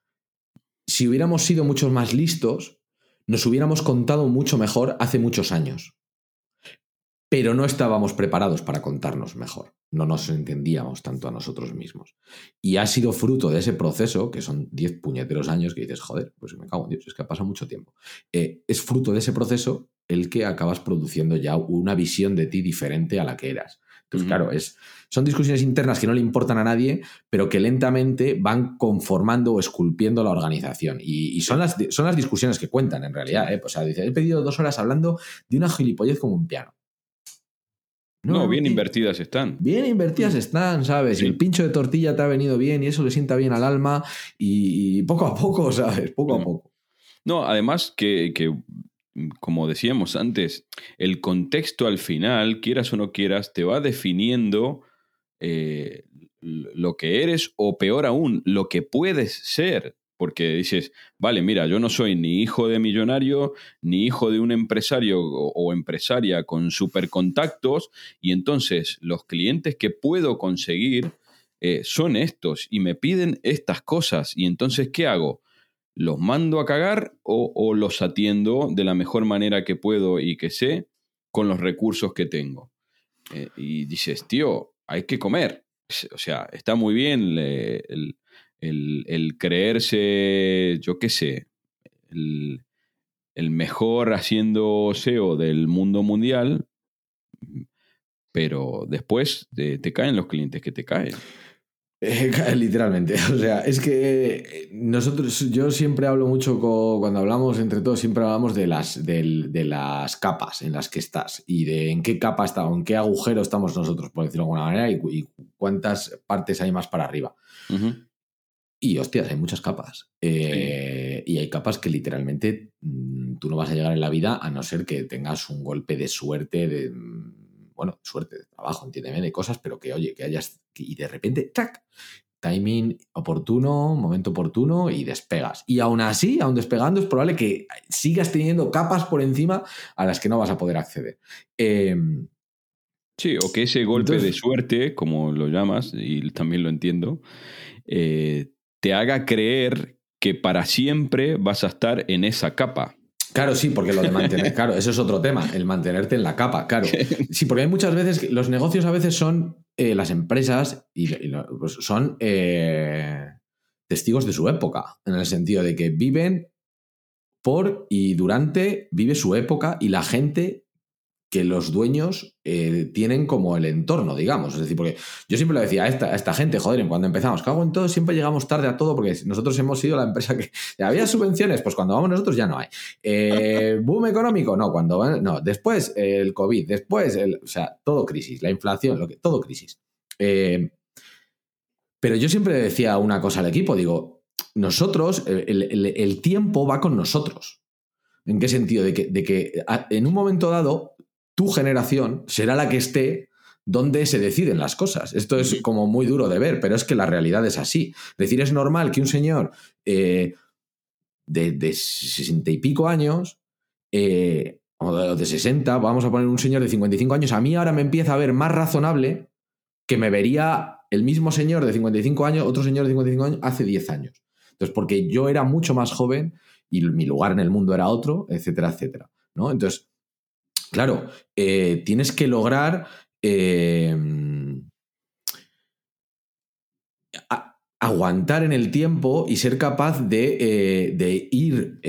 si hubiéramos sido muchos más listos, nos hubiéramos contado mucho mejor hace muchos años. pero no estábamos preparados para contarnos mejor. No nos entendíamos tanto a nosotros mismos. Y ha sido fruto de ese proceso, que son 10 puñeteros años, que dices, joder, pues me cago en Dios, es que ha pasado mucho tiempo. Eh, es fruto de ese proceso el que acabas produciendo ya una visión de ti diferente a la que eras. Entonces, claro, es, son discusiones internas que no le importan a nadie, pero que lentamente van conformando o esculpiendo la organización. Y, son, las, son las discusiones que cuentan, en realidad. ¿eh? O sea, dice, he pedido dos horas hablando de una gilipollez como un piano. No, bien invertidas están. Bien invertidas están, ¿sabes? Y el pincho de tortilla te ha venido bien y eso le sienta bien al alma y, poco a poco, ¿sabes? Poco a poco. No, además que, como decíamos antes, el contexto al final, quieras o no quieras, te va definiendo eh, lo que eres o peor aún, lo que puedes ser porque dices, vale, mira, yo no soy ni hijo de millonario, ni hijo de un empresario o, empresaria con super contactos, y entonces los clientes que puedo conseguir eh, son estos y me piden estas cosas, y entonces, ¿qué hago? ¿Los mando a cagar o, los atiendo de la mejor manera que puedo y que sé con los recursos que tengo? Eh, y dices, tío, hay que comer. O sea, está muy bien el el, creerse, yo qué sé, el, mejor haciendo SEO del mundo mundial, pero después te, caen los clientes que te caen. literalmente. O sea, es que eh, nosotros, yo siempre hablo mucho cuando hablamos entre todos, siempre hablamos de las, de, las capas en las que estás y de en qué capa está o en qué agujero estamos nosotros, por decirlo de alguna manera, y, cuántas partes hay más para arriba. Y hostias, hay muchas capas. Eh, y hay capas que literalmente mm, tú no vas a llegar en la vida a no ser que tengas un golpe de suerte, de, mm, bueno, suerte de trabajo, entiéndeme, de cosas, pero que oye, que hayas, y de repente, ¡tac! Timing oportuno, momento oportuno y despegas. Y aún así, aún despegando, es probable que sigas teniendo capas por encima a las que no vas a poder acceder. Em, sí, o que ese golpe de suerte, como lo llamas, y también lo entiendo, eh, te haga creer que para siempre vas a estar en esa capa. Claro, sí, porque lo de mantener, claro, eso es otro tema, el mantenerte en la capa, claro. Sí, porque hay muchas veces, los negocios a veces son eh, las empresas y, pues son eh, testigos de su época, en el sentido de que viven por y durante, vive su época y la gente que los dueños eh, tienen como el entorno, digamos. Es decir, porque yo siempre le decía a esta, esta gente, joder, cuando empezamos, cago en todo, siempre llegamos tarde a todo porque nosotros hemos sido la empresa que había subvenciones, pues cuando vamos nosotros ya no hay. Eh, boom económico, no, cuando no, después el COVID, después, el, o sea, todo crisis, la inflación, lo que, todo crisis. Eh, pero yo siempre decía una cosa al equipo, digo, nosotros, el, tiempo va con nosotros. ¿En qué sentido? De que, de que en un momento dado tu generación será la que esté donde se deciden las cosas. Esto es como muy duro de ver, pero es que la realidad es así. Es decir, es normal que un señor eh, de, sesenta y pico años, eh, o de 60, vamos a poner un señor de 55 años, a mí ahora me empieza a ver más razonable que me vería el mismo señor de 55 años, otro señor de 55 años, hace 10 años. Entonces, porque yo era mucho más joven y mi lugar en el mundo era otro, etcétera, etcétera. ¿no? Entonces, Claro, eh, tienes que lograr eh, aguantar en el tiempo y ser capaz de, eh, ir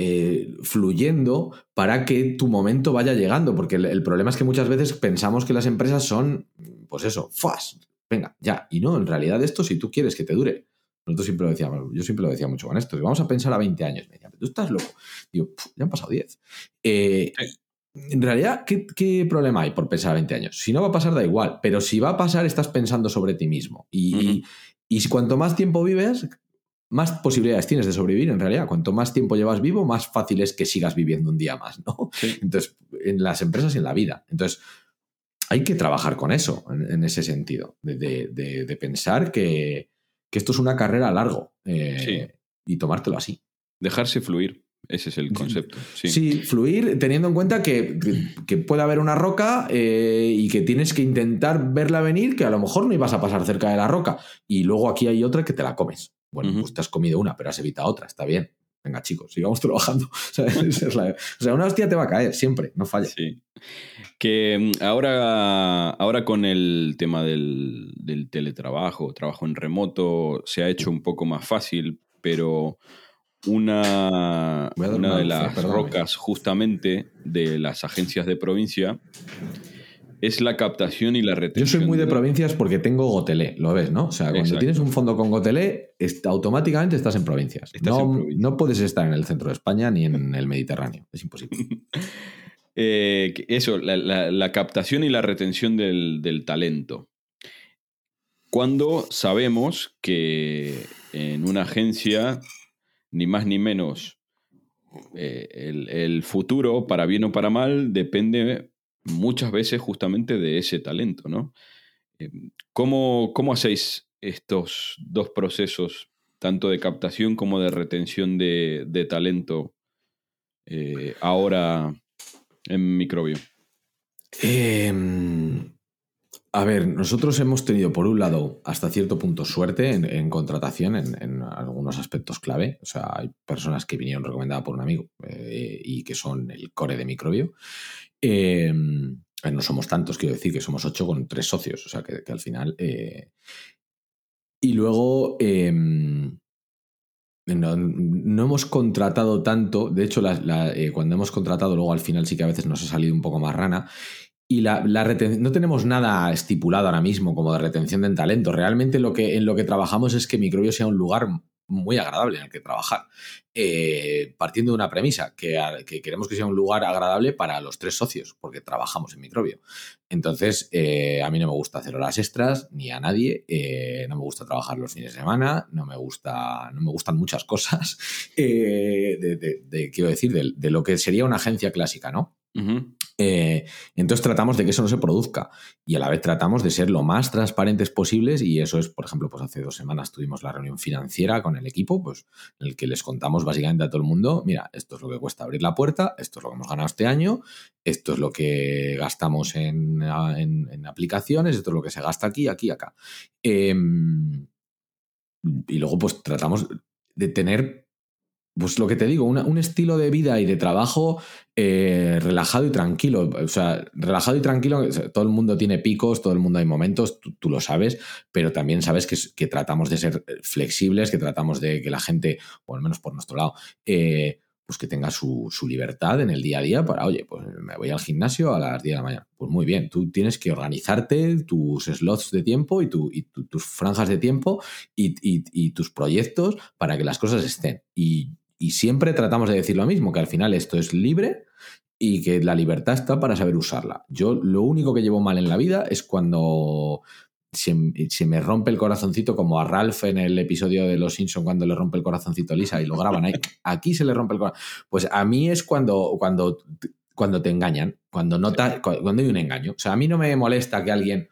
fluyendo para que tu momento vaya llegando, porque el, problema es que muchas veces pensamos que las empresas son, pues eso, fast, venga, ya, y no, en realidad esto si tú quieres que te dure. Nosotros siempre lo decíamos, yo siempre lo decía mucho con esto, vamos a pensar a 20 años. Me decían, tú estás loco. Digo, ya han pasado 10 en realidad, ¿qué, problema hay por pensar a 20 años? Si no va a pasar, da igual, pero si va a pasar, estás pensando sobre ti mismo. Y, cuanto más tiempo vives, más posibilidades tienes de sobrevivir en realidad. Cuanto más tiempo llevas vivo, más fácil es que sigas viviendo un día más, ¿no? Entonces, en las empresas y en la vida. Entonces, hay que trabajar con eso, en, ese sentido, de, pensar que, esto es una carrera a largo eh, y tomártelo así. Dejarse fluir. Ese es el concepto. Sí, fluir teniendo en cuenta que, puede haber una roca eh, y que tienes que intentar verla venir, que a lo mejor no ibas a pasar cerca de la roca. Y luego aquí hay otra que te la comes. Bueno, pues te has comido una, pero has evitado otra, está bien. venga chicos, sigamos trabajando. O sea, una hostia te va a caer, siempre, no falla. Sí. Que mm, ahora, ahora con el tema del, del teletrabajo, trabajo en remoto, se ha hecho un poco más fácil, pero una, una de las rocas justamente de las agencias de provincia es la captación y la retención. Yo soy muy de provincias porque tengo Gotelé, lo ves, ¿no? O sea, cuando tienes un fondo con Gotelé, automáticamente estás en provincias. no, puedes estar en el centro de España ni en el Mediterráneo, es imposible. Eh, eso, la, captación y la retención del, talento. Cuando sabemos que en una agencia, ni más ni menos, eh, el, el futuro, para bien o para mal, depende muchas veces justamente de ese talento, ¿no? Eh, ¿Cómo, hacéis estos dos procesos, tanto de captación como de retención de, talento, eh, ahora en microbio? Em, a ver, nosotros hemos tenido, por un lado, hasta cierto punto suerte en, contratación en, algunos aspectos clave. O sea, hay personas que vinieron recomendadas por un amigo eh, y que son el core de microbio. Em, no somos tantos, quiero decir que somos ocho con tres socios, o sea que, al final. Eh, y luego. No, hemos contratado tanto, de hecho, eh, cuando hemos contratado, luego al final sí que a veces nos ha salido un poco más rana. Y la, no tenemos nada estipulado ahora mismo como de retención de talento. Realmente lo que, en lo que trabajamos es que Microbio sea un lugar muy agradable en el que trabajar. Eh, partiendo de una premisa, que, queremos que sea un lugar agradable para los tres socios, porque trabajamos en microbio. Entonces, eh, a mí no me gusta hacer horas extras, ni a nadie, eh, no me gusta trabajar los fines de semana, no me, gusta, no me gustan muchas cosas, de, quiero decir, de, lo que sería una agencia clásica, ¿no? Eh, entonces tratamos de que eso no se produzca y a la vez tratamos de ser lo más transparentes posibles y eso es, por ejemplo, pues hace dos semanas tuvimos la reunión financiera con el equipo, pues en el que les contamos básicamente a todo el mundo, mira, esto es lo que cuesta abrir la puerta, esto es lo que hemos ganado este año, esto es lo que gastamos en, aplicaciones, esto es lo que se gasta aquí, aquí, acá. Em, y luego pues tratamos de tener pues lo que te digo, un estilo de vida y de trabajo eh, relajado y tranquilo. O sea, relajado y tranquilo, todo el mundo tiene picos, todo el mundo hay momentos, tú, lo sabes, pero también sabes que, tratamos de ser flexibles, que tratamos de que la gente, o al menos por nuestro lado, eh, pues que tenga su, libertad en el día a día para, oye, pues me voy al gimnasio a las 10 de la mañana. Pues muy bien, tú tienes que organizarte tus slots de tiempo y, tu, y tus franjas de tiempo y, y, tus proyectos para que las cosas estén. Y y siempre tratamos de decir lo mismo, que al final esto es libre y que la libertad está para saber usarla. Yo lo único que llevo mal en la vida es cuando se, me rompe el corazoncito, como a Ralph en el episodio de Los Simpson cuando le rompe el corazoncito a Lisa y lo graban ahí. Aquí se le rompe el corazón. Pues a mí es cuando, cuando, cuando te engañan, cuando, no cuando hay un engaño. O sea, a mí no me molesta que alguien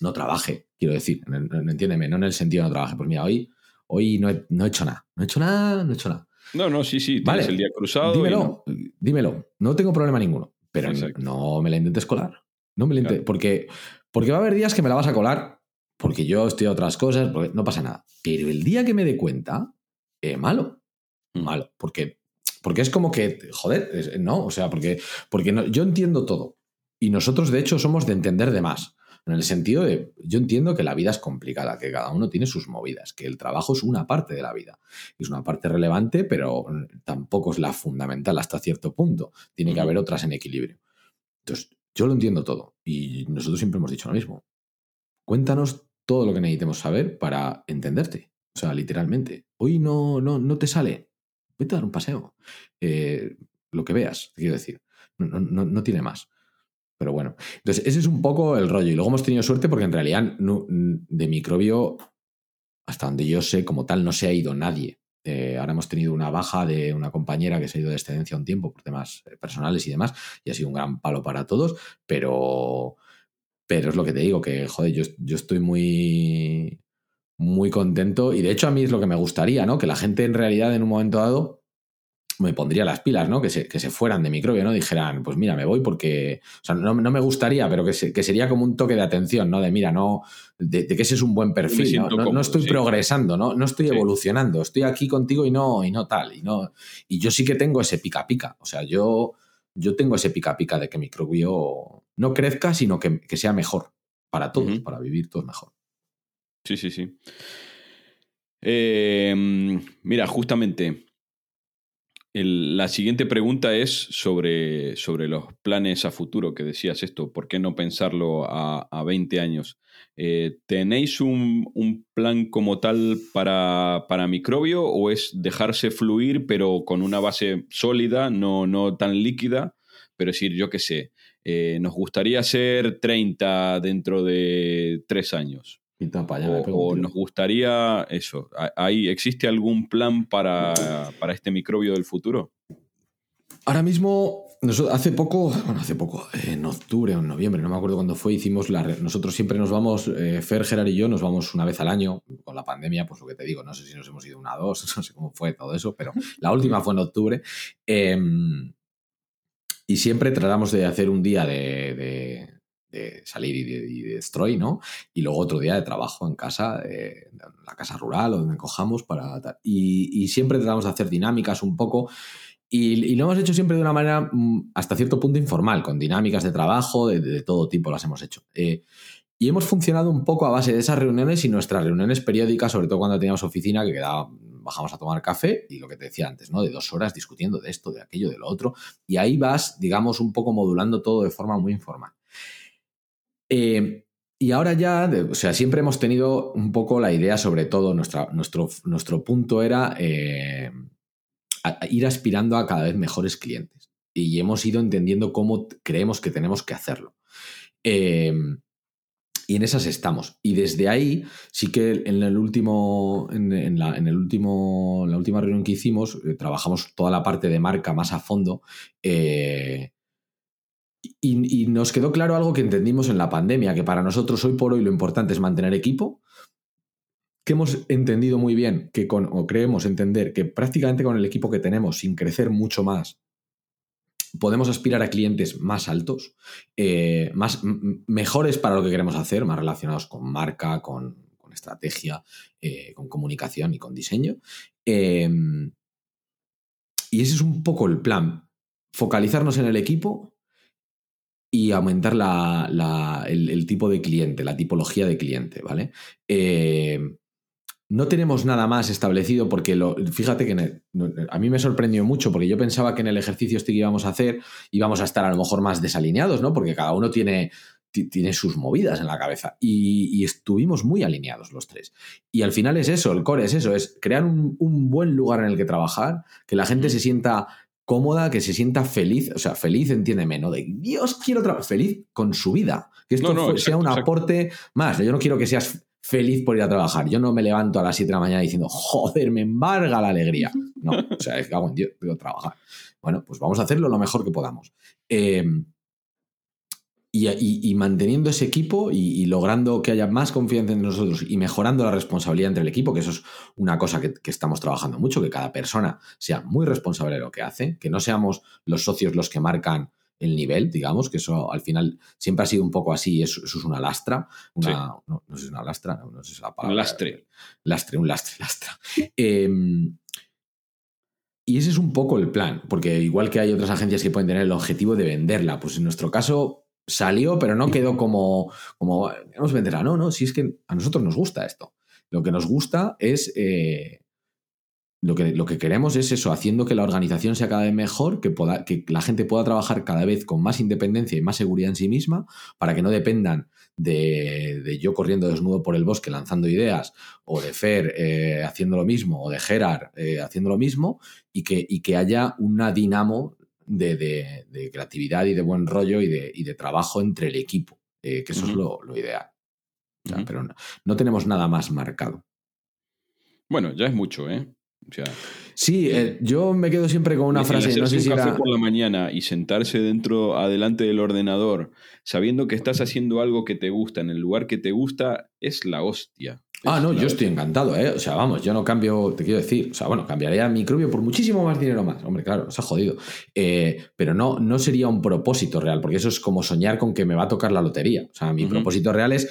no trabaje, quiero decir, entiéndeme, no en el sentido de no trabaje. Pues mira, hoy Hoy no he, hecho nada. No he hecho nada, no he hecho nada. No, no, sí, sí. Tienes el día cruzado. Dímelo, dímelo. No tengo problema ninguno. Pero no me la intentes colar. No me la intentes. Porque, porque va a haber días que me la vas a colar. Porque yo estoy a otras cosas. Porque no pasa nada. Pero el día que me dé cuenta, eh, malo. Mm. Malo. Porque, porque es como que, joder, no. O sea, porque, porque no, yo entiendo todo. Y nosotros, de hecho, somos de entender de más. En el sentido de, yo entiendo que la vida es complicada, que cada uno tiene sus movidas, que el trabajo es una parte de la vida. Es una parte relevante, pero tampoco es la fundamental hasta cierto punto. Tiene que haber otras en equilibrio. Entonces, yo lo entiendo todo y nosotros siempre hemos dicho lo mismo. Cuéntanos todo lo que necesitemos saber para entenderte. O sea, literalmente. Hoy no, no, no te sale. Vete a dar un paseo. Eh, lo que veas, quiero decir. No, no, no, tiene más. Pero bueno, entonces ese es un poco el rollo. Y luego hemos tenido suerte porque en realidad de microbio, hasta donde yo sé, como tal, no se ha ido nadie. Eh, ahora hemos tenido una baja de una compañera que se ha ido de excedencia un tiempo por temas eh, personales y demás, y ha sido un gran palo para todos, pero, pero es lo que te digo, que joder, yo, yo estoy muy, muy contento y de hecho a mí es lo que me gustaría, ¿no? Que la gente en realidad en un momento dado me pondría las pilas, ¿no? Que se, que se fueran de microbio, ¿no? Dijeran, pues mira, me voy porque, o sea, no, me gustaría, pero que, que, sería como un toque de atención, ¿no? De mira, no, de, que ese es un buen perfil, ¿no? no, estoy progresando, ¿no? No estoy evolucionando, estoy aquí contigo y no, y no tal, y no, y yo sí que tengo ese pica pica, o sea, yo, yo tengo ese pica pica de que microbio no crezca, sino que, sea mejor para todos, para vivir todos mejor. Sí, sí, sí. Eh, mira, justamente la siguiente pregunta es sobre, sobre, los planes a futuro, que decías esto, ¿por qué no pensarlo a, 20 años? Eh, ¿Tenéis un, plan como tal para, para, microbio o es dejarse fluir pero con una base sólida, no, no tan líquida? Pero decir, yo qué sé, eh, nos gustaría ser 30 dentro de tres años o, nos gustaría eso. ¿Hay, ¿Existe algún plan para, este microbio del futuro? Ahora mismo, hace poco, bueno, hace poco, en octubre o en noviembre, no me acuerdo cuándo fue, hicimos la. Nosotros siempre nos vamos, eh, Fer, Gerard y yo, nos vamos una vez al año. Con la pandemia, pues lo que te digo, no sé si nos hemos ido una o dos, no sé cómo fue todo eso, pero la última fue en octubre. Em, y siempre tratamos de hacer un día de de salir y de, y destroy, ¿no? Y luego otro día de trabajo en casa, en la casa rural o donde cojamos para... Y, siempre tratamos de hacer dinámicas un poco. Y, lo hemos hecho siempre de una manera mm, hasta cierto punto informal, con dinámicas de trabajo, de, todo tipo las hemos hecho. Eh, y hemos funcionado un poco a base de esas reuniones y nuestras reuniones periódicas, sobre todo cuando teníamos oficina, que quedaba, bajamos a tomar café y lo que te decía antes, ¿no? De dos horas discutiendo de esto, de aquello, de lo otro. Y ahí vas, digamos, un poco modulando todo de forma muy informal. Eh, y ahora ya, o sea, siempre hemos tenido un poco la idea, sobre todo, nuestro, nuestro punto era eh, ir aspirando a cada vez mejores clientes. Y hemos ido entendiendo cómo creemos que tenemos que hacerlo. Eh, y en esas estamos. Y desde ahí, sí que en el último, en, la, en el último, la última reunión que hicimos, trabajamos toda la parte de marca más a fondo. Y, nos quedó claro algo que entendimos en la pandemia, que para nosotros hoy por hoy lo importante es mantener equipo, que hemos entendido muy bien, que con, o creemos entender que prácticamente con el equipo que tenemos, sin crecer mucho más, podemos aspirar a clientes más altos, eh, más, mejores para lo que queremos hacer, más relacionados con marca, con, estrategia, eh, con comunicación y con diseño. Em, y ese es un poco el plan, focalizarnos en el equipo y aumentar el, tipo de cliente, la tipología de cliente, ¿vale? Eh, no tenemos nada más establecido porque lo, fíjate que a mí me sorprendió mucho porque yo pensaba que en el ejercicio este que íbamos a hacer íbamos a estar a lo mejor más desalineados, ¿no? Porque cada uno tiene, tiene sus movidas en la cabeza y, estuvimos muy alineados los tres. Y al final es eso, el core es eso, es crear un, un buen lugar en el que trabajar, que la gente se sienta cómoda, que se sienta feliz, o sea, feliz, entiéndeme, ¿no? De Dios, quiero trabajar, feliz con su vida. Que esto sea un aporte más. Yo no quiero que seas feliz por ir a trabajar. Yo no me levanto a las 7 de la mañana diciendo, joder, me embarga la alegría. No, o sea, es que hago en Dios, quiero trabajar. Bueno, pues vamos a hacerlo lo mejor que podamos. Eh, y, manteniendo ese equipo y, logrando que haya más confianza en nosotros y mejorando la responsabilidad entre el equipo, que eso es una cosa que, estamos trabajando mucho, que cada persona sea muy responsable de lo que hace, que no seamos los socios los que marcan el nivel, digamos, que eso al final siempre ha sido un poco así, eso, es una lastra, una, no, sé si es una lastra, no, sé si es la palabra. Un lastre. Lastre, un lastre, lastra. Em, y ese es un poco el plan, porque igual que hay otras agencias que pueden tener el objetivo de venderla, pues en nuestro caso salió, pero no quedó como, como vamos. No, no, si es que a nosotros nos gusta esto. Lo que nos gusta es. Eh, lo, que, lo que queremos es eso, haciendo que la organización sea cada vez mejor, que, pueda, que la gente pueda trabajar cada vez con más independencia y más seguridad en sí misma, para que no dependan de, yo corriendo desnudo por el bosque lanzando ideas, o de Fer eh, haciendo lo mismo, o de Gerard eh, haciendo lo mismo, y que, y que haya una dinamo de, creatividad y de buen rollo y de, trabajo entre el equipo, eh, que eso es lo, ideal. Pero no, tenemos nada más marcado. Bueno, ya es mucho, ¿eh? sí, eh, yo me quedo siempre con una frase. No sé si café por la mañana y sentarse dentro, adelante del ordenador, sabiendo que estás haciendo algo que te gusta, en el lugar que te gusta, es la hostia. Ah, no, yo estoy encantado, ¿eh? O sea, vamos, yo no cambio, te quiero decir, o sea, bueno, cambiaría microbio por muchísimo más dinero más. Hombre, claro, se ha jodido. Eh, pero no, no sería un propósito real, porque eso es como soñar con que me va a tocar la lotería. O sea, mi propósito real es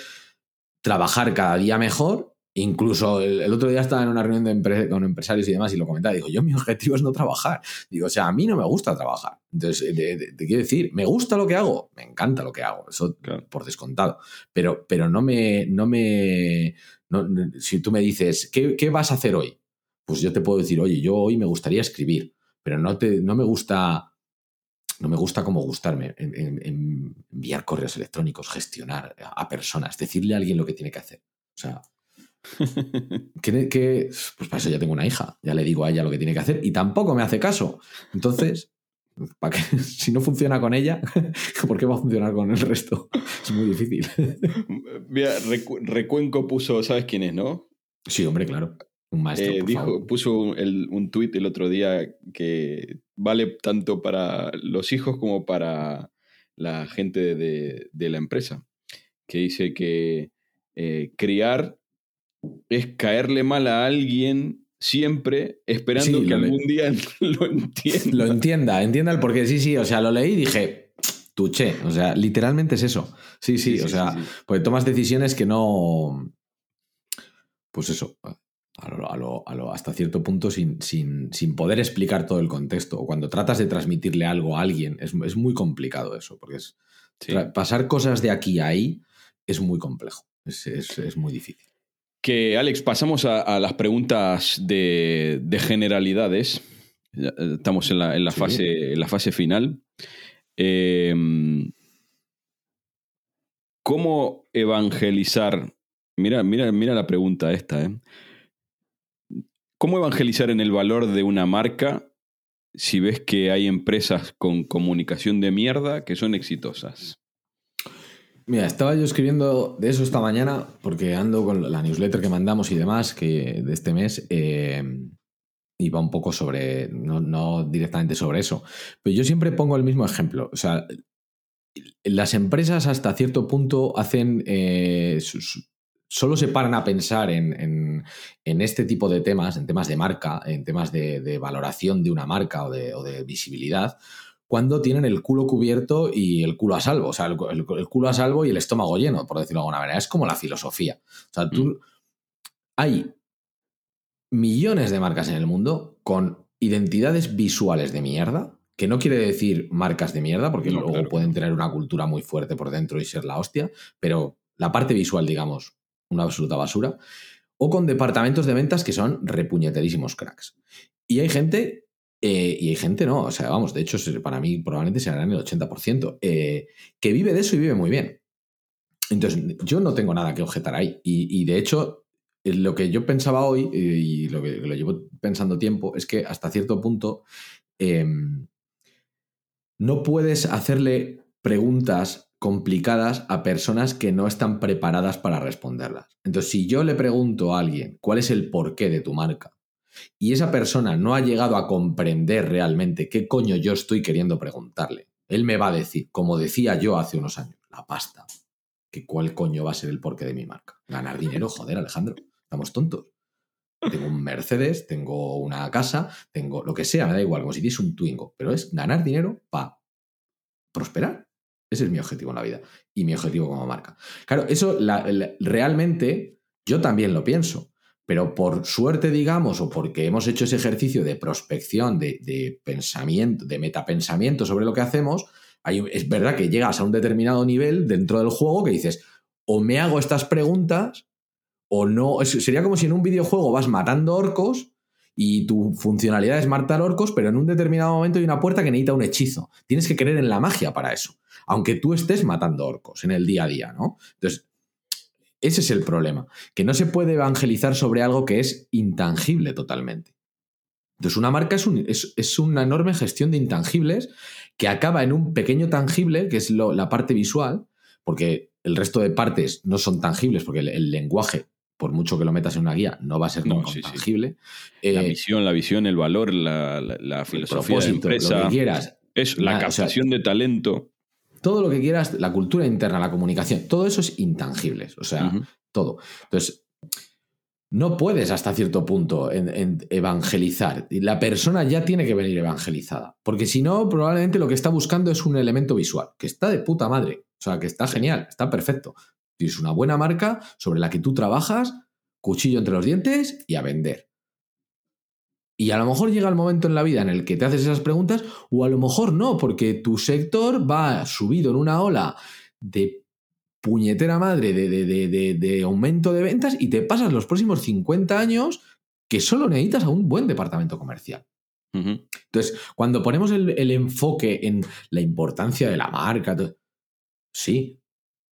trabajar cada día mejor Incluso el, otro día estaba en una reunión de con empresarios y demás y lo comentaba. Digo, yo mi objetivo es no trabajar. Digo, o sea, a mí no me gusta trabajar. Entonces, te, quiero decir, ¿me gusta lo que hago? Me encanta lo que hago, eso por descontado. Pero, pero no me. No me si tú me dices, ¿qué, vas a hacer hoy? Pues yo te puedo decir, oye, yo hoy me gustaría escribir, pero no, te, no me gusta. No me gusta como gustarme enviar correos electrónicos, gestionar a personas, decirle a alguien lo que tiene que hacer. O sea, que, pues para eso ya tengo una hija, ya le digo a ella lo que tiene que hacer y tampoco me hace caso. Entonces, ¿para si no funciona con ella, ¿por qué va a funcionar con el resto? Es muy difícil. Mira, Recuenco puso, ¿sabes quién es, no? Sí, hombre, claro. Un maestro. Eh, dijo, puso un tuit el otro día que vale tanto para los hijos como para la gente de, la empresa. Que dice que eh, criar es caerle mal a alguien siempre esperando que algún día lo entienda. Lo entienda, entienda el porqué. Sí, sí, o sea, lo leí y dije, tuché, o sea, literalmente es eso. Sí, sí, o sea, pues tomas decisiones que no... Pues eso, a lo, hasta cierto punto sin, sin, sin, poder explicar todo el contexto. O cuando tratas de transmitirle algo a alguien, es, muy complicado eso, porque es, pasar cosas de aquí a ahí es muy complejo, es muy difícil. Que, Alex, pasamos a, las preguntas de, generalidades. Eh, estamos en la, fase, en la fase final. Em, ¿Cómo evangelizar? Mira, mira, mira la pregunta esta. ¿eh? ¿Cómo evangelizar en el valor de una marca si ves que hay empresas con comunicación de mierda que son exitosas? Mira, estaba yo escribiendo de eso esta mañana porque ando con la newsletter que mandamos y demás que de este mes eh, iba un poco sobre, no, directamente sobre eso, pero yo siempre pongo el mismo ejemplo. O sea, las empresas hasta cierto punto hacen, eh, solo se paran a pensar en, este tipo de temas, en temas de marca, en temas de, valoración de una marca o de visibilidad, cuando tienen el culo cubierto y el culo a salvo. O sea, el, culo a salvo y el estómago lleno, por decirlo de alguna manera. Es como la filosofía. O sea, tú. Mm. Hay millones de marcas en el mundo con identidades visuales de mierda, que no quiere decir marcas de mierda, porque luego pueden tener una cultura muy fuerte por dentro y ser la hostia, pero la parte visual, digamos, una absoluta basura, o con departamentos de ventas que son repuñeterísimos cracks. Y hay gente eh, y hay gente, no, o sea, vamos, de hecho, para mí probablemente se en el 80%, eh, que vive de eso y vive muy bien. Entonces, yo no tengo nada que objetar ahí. Y, de hecho, lo que yo pensaba hoy, y lo que lo llevo pensando tiempo, es que hasta cierto punto em, no puedes hacerle preguntas complicadas a personas que no están preparadas para responderlas. Entonces, si yo le pregunto a alguien cuál es el porqué de tu marca, y esa persona no ha llegado a comprender realmente qué coño yo estoy queriendo preguntarle, él me va a decir, como decía yo hace unos años, la pasta. Que cuál coño va a ser el porqué de mi marca. Ganar dinero, joder, Alejandro. Estamos tontos. Tengo un Mercedes, tengo una casa, tengo lo que sea, me da igual, como si tienes un Twingo, pero es ganar dinero para prosperar. Ese es mi objetivo en la vida y mi objetivo como marca. Claro, eso realmente yo también lo pienso. Pero por suerte, digamos, o porque hemos hecho ese ejercicio de prospección, de, pensamiento, de metapensamiento sobre lo que hacemos, es verdad que llegas a un determinado nivel dentro del juego que dices, o me hago estas preguntas, o no. sería como si en un videojuego vas matando orcos y tu funcionalidad es matar orcos, pero en un determinado momento hay una puerta que necesita un hechizo. Tienes que creer en la magia para eso, aunque tú estés matando orcos en el día a día, ¿no? Entonces, ese es el problema, que no se puede evangelizar sobre algo que es intangible totalmente. Entonces, una marca es, una enorme gestión de intangibles que acaba en un pequeño tangible, que es la parte visual, porque el resto de partes no son tangibles, porque el, lenguaje, por mucho que lo metas en una guía, no va a ser tangible. la visión, eh, la visión, el valor, la, filosofía de la empresa. Lo que quieras. Es la captación de talento todo lo que quieras, la cultura interna, la comunicación, todo eso es intangible, o sea, todo. Entonces, no puedes hasta cierto punto en, evangelizar. La persona ya tiene que venir evangelizada. Porque si no, probablemente lo que está buscando es un elemento visual, que está de puta madre. O sea, que está genial, está perfecto. Tienes una buena marca sobre la que tú trabajas, cuchillo entre los dientes y a vender. Y a lo mejor llega el momento en la vida en el que te haces esas preguntas, o a lo mejor no, porque tu sector va subido en una ola de puñetera madre de, aumento de ventas y te pasas los próximos 50 años que solo necesitas a un buen departamento comercial. Entonces, cuando ponemos el, enfoque en la importancia de la marca, sí,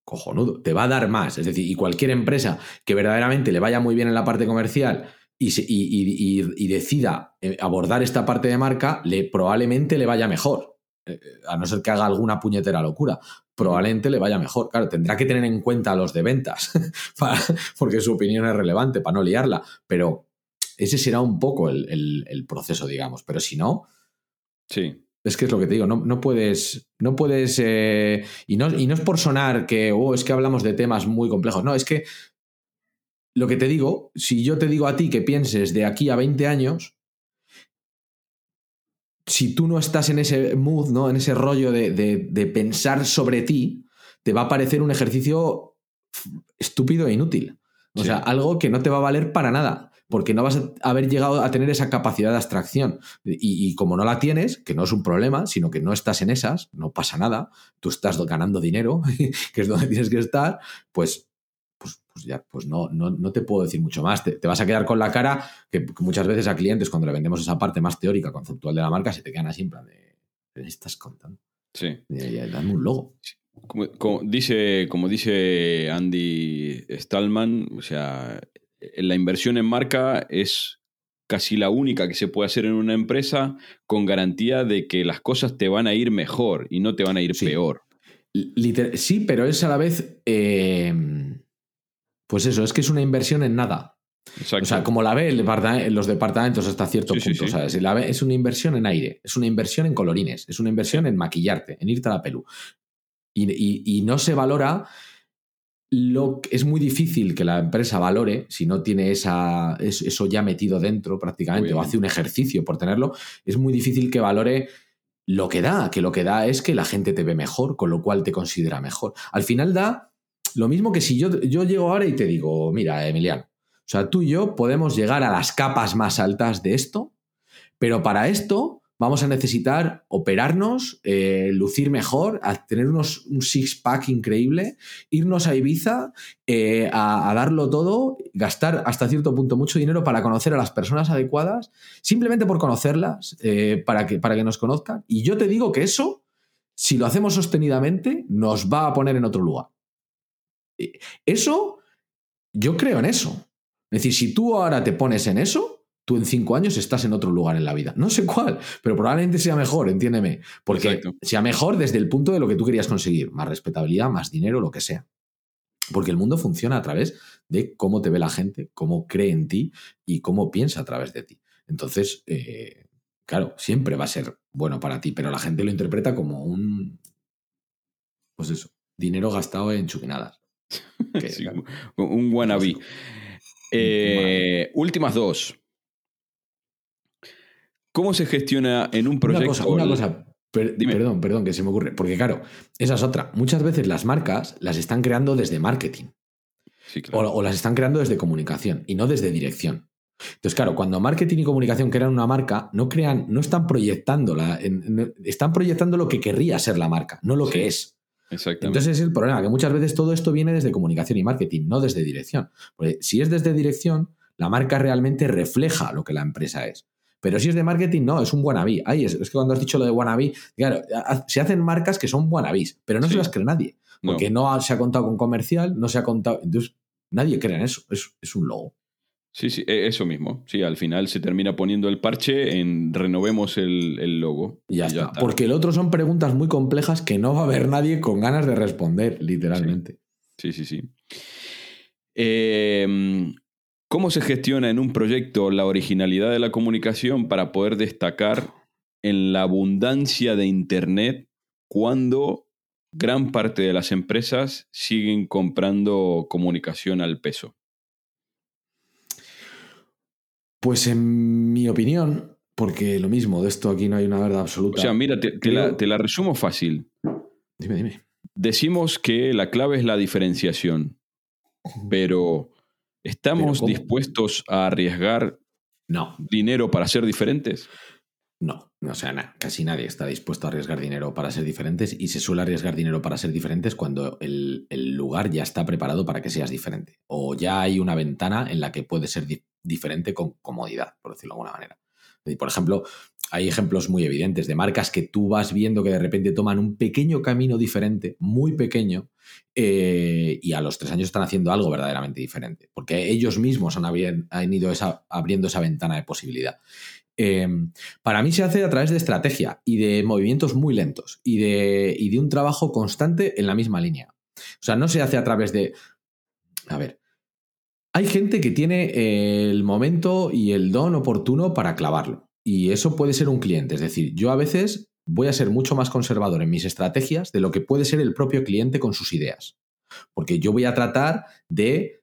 cojonudo, te va a dar más. Es decir, y cualquier empresa que verdaderamente le vaya muy bien en la parte comercial y, y decida eh, abordar esta parte de marca, le, probablemente le vaya mejor. Eh, a no ser que haga alguna puñetera locura, probablemente le vaya mejor. Claro, tendrá que tener en cuenta a los de ventas, porque su opinión es relevante para no liarla, pero ese será un poco el, proceso, digamos. Pero si no, sí. Es que es lo que te digo, no, puedes, no puedes, eh, y, no, y no es por sonar que, oh, es que hablamos de temas muy complejos, no, es que lo que te digo, si yo te digo a ti que pienses de aquí a 20 años, si tú no estás en ese mood, ¿no? En ese rollo de, pensar sobre ti, te va a parecer un ejercicio estúpido e inútil. O sea, algo que no te va a valer para nada, porque no vas a haber llegado a tener esa capacidad de abstracción. Y, y, como no la tienes, que no es un problema, sino que no estás en esas, no pasa nada, tú estás ganando dinero, que es donde tienes que estar, pues pues, pues, ya, pues no, no, te puedo decir mucho más. Te, vas a quedar con la cara que, muchas veces a clientes, cuando le vendemos esa parte más teórica, conceptual de la marca, se te quedan así en plan de. ¿Qué estás contando? Sí. dame un logo. Como, dice, como dice Andy Stallman, o sea, la inversión en marca es casi la única que se puede hacer en una empresa con garantía de que las cosas te van a ir mejor y no te van a ir peor. sí, pero es a la vez. Eh, pues eso, es que es una inversión en nada. O sea, como la ve en los departamentos hasta cierto punto, ¿sabes? La ve, es una inversión en aire, es una inversión en colorines, es una inversión en maquillarte, en irte a la pelu. Y, no se valora lo es muy difícil que la empresa valore si no tiene esa, eso ya metido dentro prácticamente o hace un ejercicio por tenerlo, es muy difícil que valore lo que da, que lo que da es que la gente te ve mejor, con lo cual te considera mejor. Al final da lo mismo que si yo, yo llego ahora y te digo, mira, Emiliano, o sea, tú y yo podemos llegar a las capas más altas de esto, pero para esto vamos a necesitar operarnos, eh, lucir mejor, tener unos, un six-pack increíble, irnos a Ibiza, eh, a, darlo todo, gastar hasta cierto punto mucho dinero para conocer a las personas adecuadas, simplemente por conocerlas, eh, para, que, para que nos conozcan. Y yo te digo que eso, si lo hacemos sostenidamente, nos va a poner en otro lugar. Eso, yo creo en eso. Es decir, si tú ahora te pones en eso, tú en cinco años estás en otro lugar en la vida. No sé cuál, pero probablemente sea mejor, entiéndeme. Porque sea mejor desde el punto de lo que tú querías conseguir. Más respetabilidad, más dinero, lo que sea. Porque el mundo funciona a través de cómo te ve la gente, cómo cree en ti y cómo piensa a través de ti. Entonces, eh, claro, siempre va a ser bueno para ti, pero la gente lo interpreta como un, pues eso, dinero gastado en un wannabe. Eh, últimas dos. ¿Cómo se gestiona en un proyecto? Una cosa, perdón, perdón, que se me ocurre. Porque claro, esa es otra. Muchas veces las marcas las están creando desde marketing. o, las están creando desde comunicación y no desde dirección. Entonces, claro, cuando marketing y comunicación crean una marca, no crean, no están proyectando están proyectando lo que querría ser la marca, no lo que es. Entonces es el problema, que muchas veces todo esto viene desde comunicación y marketing, no desde dirección. Porque si es desde dirección, la marca realmente refleja lo que la empresa es. Pero si es de marketing, no, es un wannabe. Ahí es, es que cuando has dicho lo de wannabe, claro, se hacen marcas que son wannabes, pero no se las cree nadie. Porque no. se ha contado con comercial, no se ha contado. Entonces, nadie cree en eso. Es, es un logo. Sí, sí, e, eso mismo. Sí, al final se termina poniendo el parche en renovemos el, logo. Y ya, está. Porque el otro son preguntas muy complejas que no va a haber nadie con ganas de responder, literalmente. Sí, sí, sí. Em, ¿Cómo se gestiona en un proyecto la originalidad de la comunicación para poder destacar en la abundancia de Internet cuando gran parte de las empresas siguen comprando comunicación al peso? Pues en mi opinión, porque lo mismo, de esto aquí no hay una verdad absoluta. O sea, mira, te, la, te la resumo fácil. Dime, dime. Decimos que la clave es la diferenciación, pero ¿estamos dispuestos a arriesgar no. dinero para ser diferentes? No, o sea, casi nadie está dispuesto a arriesgar dinero para ser diferentes y se suele arriesgar dinero para ser diferentes cuando el, lugar ya está preparado para que seas diferente o ya hay una ventana en la que puedes ser diferente con comodidad, por decirlo de alguna manera. Por ejemplo, hay ejemplos muy evidentes de marcas que tú vas viendo que de repente toman un pequeño camino diferente, muy pequeño, eh, y a los tres años están haciendo algo verdaderamente diferente, porque ellos mismos han, han ido abriendo esa ventana de posibilidad. Em, para mí se hace a través de estrategia y de movimientos muy lentos y de, de un trabajo constante en la misma línea. O sea, no se hace a través de... A ver, hay gente que tiene el momento y el don oportuno para clavarlo. Y eso puede ser un cliente. Es decir, yo a veces voy a ser mucho más conservador en mis estrategias de lo que puede ser el propio cliente con sus ideas. Porque yo voy a tratar de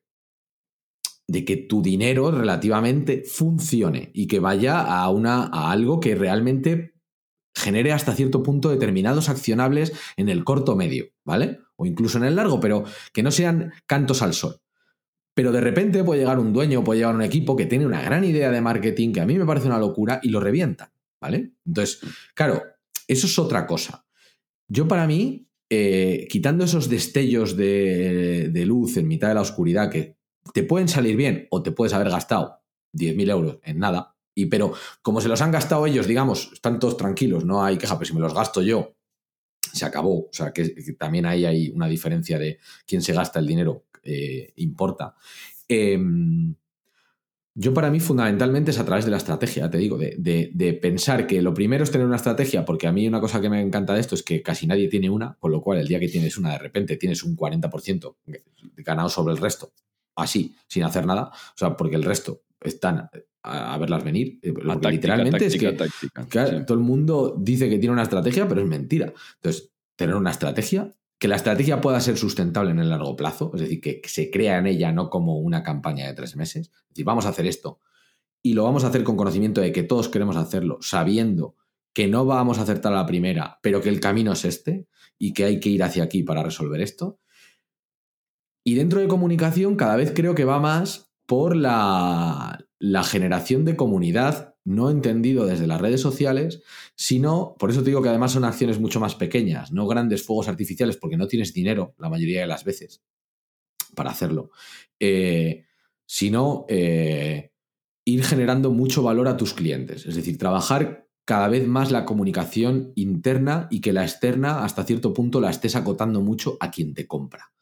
de que tu dinero relativamente funcione y que vaya a, una, a algo que realmente genere hasta cierto punto determinados accionables en el corto medio, ¿vale? O incluso en el largo, pero que no sean cantos al sol. Pero de repente puede llegar un dueño, puede llegar un equipo que tiene una gran idea de marketing que a mí me parece una locura y lo revienta, ¿vale? Entonces, claro, eso es otra cosa. Yo para mí, eh, quitando esos destellos de, de, luz en mitad de la oscuridad que te pueden salir bien o te puedes haber gastado 10.000 euros en nada. Y pero como se los han gastado ellos, digamos, están todos tranquilos, no hay queja, pero si me los gasto yo, se acabó. O sea, que, también ahí hay una diferencia de quién se gasta el dinero, eh, importa. Em, yo para mí fundamentalmente es a través de la estrategia, te digo, de, de, pensar que lo primero es tener una estrategia, porque a mí una cosa que me encanta de esto es que casi nadie tiene una, con lo cual el día que tienes una de repente tienes un 40% ganado sobre el resto así, sin hacer nada. O sea, porque el resto están a, verlas venir. Eh, literalmente es que todo el mundo dice que tiene una estrategia, pero es mentira. Entonces, tener una estrategia, que la estrategia pueda ser sustentable en el largo plazo, es decir, que se crea en ella no como una campaña de tres meses. Es decir, vamos a hacer esto y lo vamos a hacer con conocimiento de que todos queremos hacerlo, sabiendo que no vamos a acertar a la primera, pero que el camino es este y que hay que ir hacia aquí para resolver esto. Y dentro de comunicación cada vez creo que va más por la, generación de comunidad, no entendido desde las redes sociales, sino, por eso te digo que además son acciones mucho más pequeñas, no grandes fuegos artificiales, porque no tienes dinero la mayoría de las veces para hacerlo, eh, sino eh, ir generando mucho valor a tus clientes, es decir, trabajar cada vez más la comunicación interna y que la externa hasta cierto punto la estés acotando mucho a quien te compra.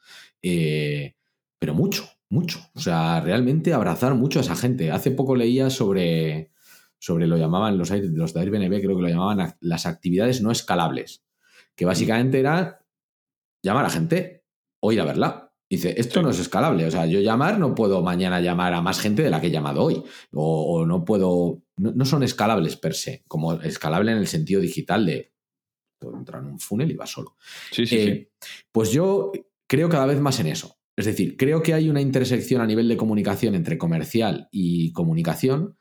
Eh, pero mucho, mucho. O sea, realmente abrazar mucho a esa gente. Hace poco leía sobre, sobre lo llamaban los, los de Airbnb, creo que lo llamaban las actividades no escalables, que básicamente era llamar a gente o ir a verla. Dice, esto no es escalable. O sea, yo llamar no puedo mañana llamar a más gente de la que he llamado hoy. O, no puedo. No, son escalables per se, como escalable en el sentido digital de entrar en un funnel y va solo. Sí, sí, eh, Pues yo creo cada vez más en eso. Es decir, creo que hay una intersección a nivel de comunicación entre comercial y comunicación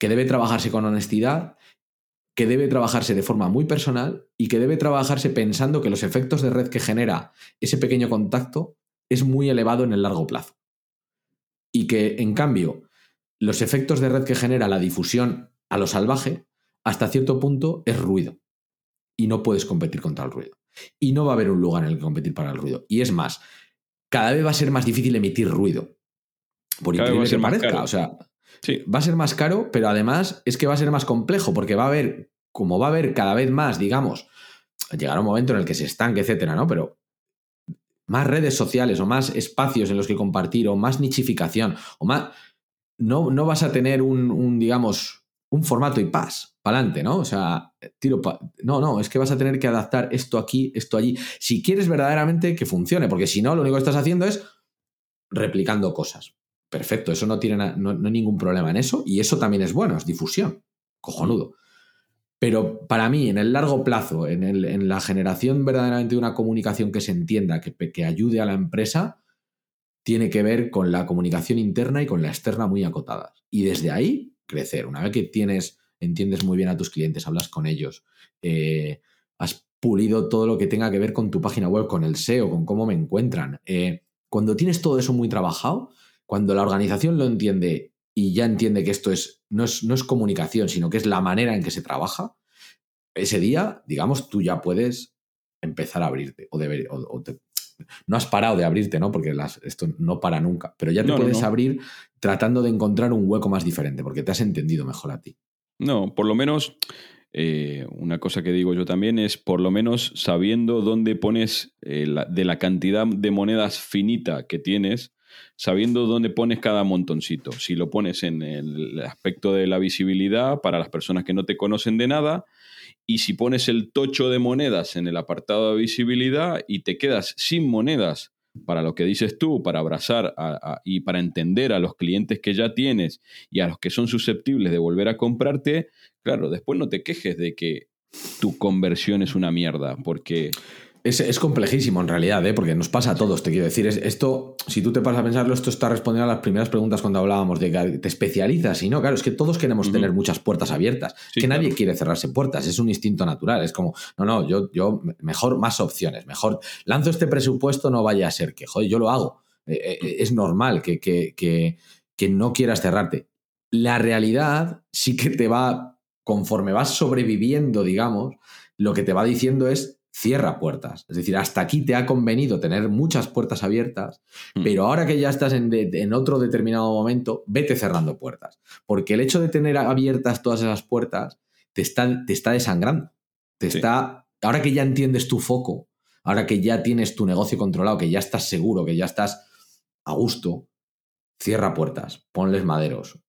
que debe trabajarse con honestidad, que debe trabajarse de forma muy personal y que debe trabajarse pensando que los efectos de red que genera ese pequeño contacto es muy elevado en el largo plazo. Y que, en cambio, los efectos de red que genera la difusión a lo salvaje, hasta cierto punto es ruido. Y no puedes competir contra el ruido y no va a haber un lugar en el que competir para el ruido. Y es más, cada vez va a ser más difícil emitir ruido. Por increíble que parezca. O sea, va a ser más caro, pero además es que va a ser más complejo, porque va a haber, como va a haber cada vez más, digamos, llegará un momento en el que se estanque, etcétera, ¿no? Pero más redes sociales o más espacios en los que compartir o más nichificación o más. No, no vas a tener un, un digamos, un formato y paz adelante, ¿no? O sea, tiro No, no, es que vas a tener que adaptar esto aquí, esto allí. Si quieres verdaderamente que funcione, porque si no, lo único que estás haciendo es replicando cosas. Perfecto, eso no tiene no, ningún problema en eso, y eso también es bueno, es difusión. Cojonudo. Pero para mí, en el largo plazo, en, el, en la generación verdaderamente de una comunicación que se entienda, que, que ayude a la empresa, tiene que ver con la comunicación interna y con la externa muy acotadas. Y desde ahí, crecer. Una vez que tienes, entiendes muy bien a tus clientes, hablas con ellos, eh, has pulido todo lo que tenga que ver con tu página web, con el SEO, con cómo me encuentran. Eh, cuando tienes todo eso muy trabajado, cuando la organización lo entiende y ya entiende que esto es no, es, no es comunicación, sino que es la manera en que se trabaja, ese día, digamos, tú ya puedes empezar a abrirte o, deber, o, no has parado de abrirte, ¿no? Porque esto no para nunca, pero ya te puedes abrir tratando de encontrar un hueco más diferente, porque te has entendido mejor a ti. No, por lo menos eh, una cosa que digo yo también es por lo menos sabiendo dónde pones eh, de la cantidad de monedas finita que tienes, sabiendo dónde pones cada montoncito. Si lo pones en el aspecto de la visibilidad para las personas que no te conocen de nada, y si pones el tocho de monedas en el apartado de visibilidad y te quedas sin monedas para lo que dices tú, para abrazar y para entender a los clientes que ya tienes y a los que son susceptibles de volver a comprarte, claro, después no te quejes de que tu conversión es una mierda, porque es, complejísimo en realidad, ¿eh? porque nos pasa a todos, te quiero decir. esto, si tú te pasas a pensarlo, esto está respondiendo a las primeras preguntas cuando hablábamos de que te especializas. Y no, claro, es que todos queremos tener muchas puertas abiertas. Es que nadie quiere cerrarse puertas, es un instinto natural. Es como, no, no, yo, yo mejor más opciones, mejor lanzo este presupuesto, no vaya a ser que, joder, yo lo hago. Eh, eh, es normal que, que, que, que no quieras cerrarte. La realidad sí que te va, conforme vas sobreviviendo, digamos, lo que te va diciendo es cierra puertas. Es decir, hasta aquí te ha convenido tener muchas puertas abiertas, mm. pero ahora que ya estás en, otro determinado momento, vete cerrando puertas. Porque el hecho de tener abiertas todas esas puertas te está, te está desangrando. Te está. Ahora que ya entiendes tu foco, ahora que ya tienes tu negocio controlado, que ya estás seguro, que ya estás a gusto, cierra puertas, ponles maderos,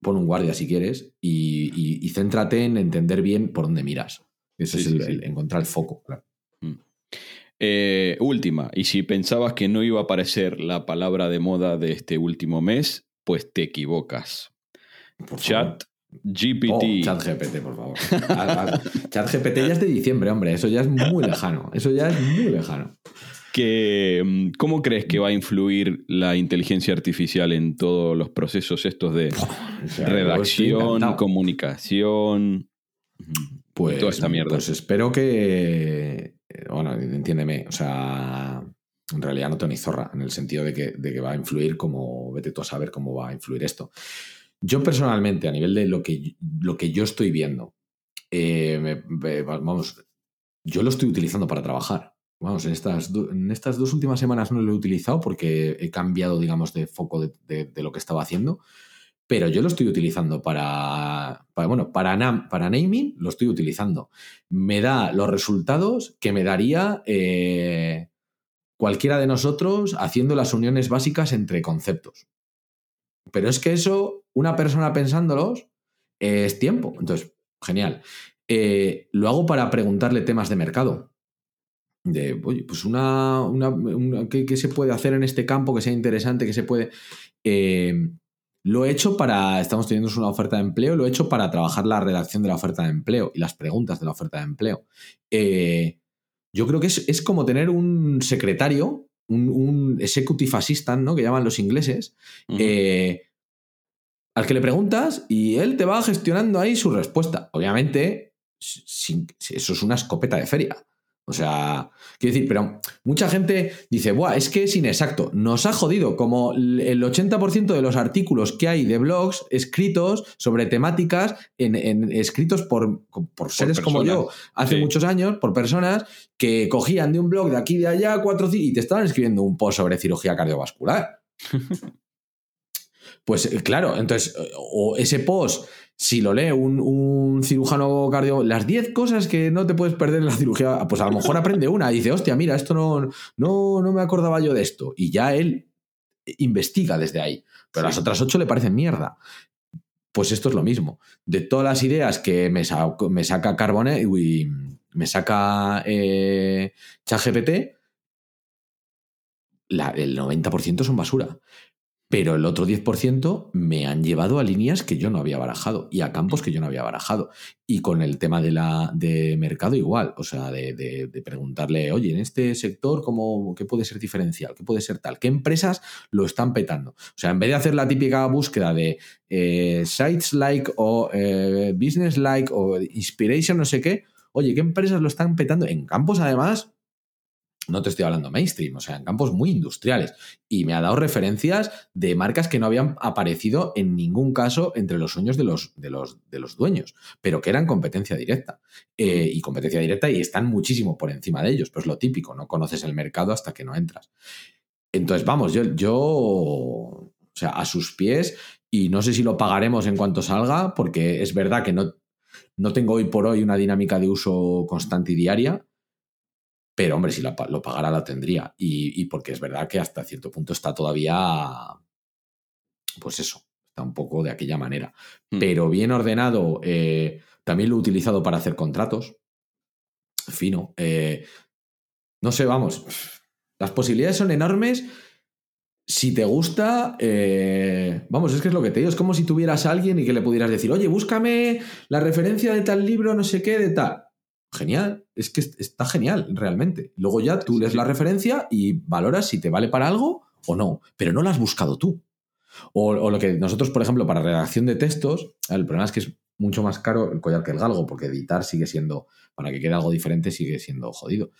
pon un guardia si quieres y céntrate en entender bien por dónde miras. Eso es el, encontrar el foco, claro. Mm. Eh, última, y si pensabas que no iba a aparecer la palabra de moda de este último mes, pues te equivocas. Chat GPT. Oh, chat GPT, por favor. chat GPT ya es de diciembre, hombre. Eso ya es muy lejano. Eso ya es muy lejano. Que, mm, ¿Cómo crees que va a influir la inteligencia artificial en todos los procesos estos de redacción, comunicación? Pues, toda esta mierda. Pues espero que. Bueno, entiéndeme. O sea, en realidad no tengo ni zorra, en el sentido de que, de que va a influir como. Vete tú a saber cómo va a influir esto. Yo personalmente, a nivel de lo que, lo que yo estoy viendo, eh, vamos, yo lo estoy utilizando para trabajar. Vamos, en estas, en estas dos últimas semanas no lo he utilizado porque he cambiado, digamos, de foco de, de lo que estaba haciendo pero yo lo estoy utilizando para, bueno, para, para naming, lo estoy utilizando. Me da los resultados que me daría eh, cualquiera de nosotros haciendo las uniones básicas entre conceptos. Pero es que eso, una persona pensándolos, es tiempo. Entonces, genial. Eh, lo hago para preguntarle temas de mercado. De, oye, pues una, una, ¿qué, se puede hacer en este campo que sea interesante, que se puede... Eh, lo he hecho para, estamos teniendo una oferta de empleo, lo he hecho para trabajar la redacción de la oferta de empleo y las preguntas de la oferta de empleo. Eh, yo creo que es, como tener un secretario, un, executive assistant, ¿no? Que llaman los ingleses, eh, al que le preguntas y él te va gestionando ahí su respuesta. Obviamente, eso es una escopeta de feria. O sea, quiero decir, pero mucha gente dice, Buah, es que es inexacto. Nos ha jodido, como el 80% de los artículos que hay de blogs escritos sobre temáticas, en, escritos por, por seres como yo, hace muchos años, por personas que cogían de un blog de aquí y de allá cuatro y te estaban escribiendo un post sobre cirugía cardiovascular. pues eh, claro, entonces, o ese post si lo lee un, cirujano cardio, las 10 cosas que no te puedes perder en la cirugía, pues a lo mejor aprende una y dice, hostia, mira, esto no, no, no me acordaba yo de esto. Y ya él investiga desde ahí. Pero las otras 8 le parecen mierda. Pues esto es lo mismo. De todas las ideas que me, me saca Carbone y me saca eh, ChatGPT, el 90% son basura. Pero el otro 10% me han llevado a líneas que yo no había barajado y a campos que yo no había barajado. Y con el tema de, la, de mercado igual, o sea, de, preguntarle, oye, en este sector, ¿cómo, ¿qué puede ser diferencial? ¿Qué puede ser tal? ¿Qué empresas lo están petando? O sea, en vez de hacer la típica búsqueda de eh, sites like o eh, business like o inspiration, no sé qué, oye, ¿qué empresas lo están petando? En campos, además, no te estoy hablando mainstream, o sea, en campos muy industriales. Y me ha dado referencias de marcas que no habían aparecido en ningún caso entre los sueños de los, de los, de los dueños, pero que eran competencia directa. Eh, y competencia directa y están muchísimo por encima de ellos, pues lo típico, no conoces el mercado hasta que no entras. Entonces, vamos, yo, yo, o sea, a sus pies, y no sé si lo pagaremos en cuanto salga, porque es verdad que no, no tengo hoy por hoy una dinámica de uso constante y diaria pero, hombre, si lo, pagara, la tendría. Y, porque es verdad que hasta cierto punto está todavía. Pues eso, está un poco de aquella manera. Mm. Pero bien ordenado, eh, también lo he utilizado para hacer contratos. Fino. Eh, no sé, vamos. Las posibilidades son enormes. Si te gusta, eh, vamos, es que es lo que te digo, es como si tuvieras a alguien y que le pudieras decir, oye, búscame la referencia de tal libro, no sé qué, de tal genial, es que está genial realmente. Luego ya tú lees la referencia y valoras si te vale para algo o no, pero no la has buscado tú. O, lo que nosotros, por ejemplo, para redacción de textos, el problema es que es mucho más caro el collar que el galgo, porque editar sigue siendo, para que quede algo diferente, sigue siendo jodido.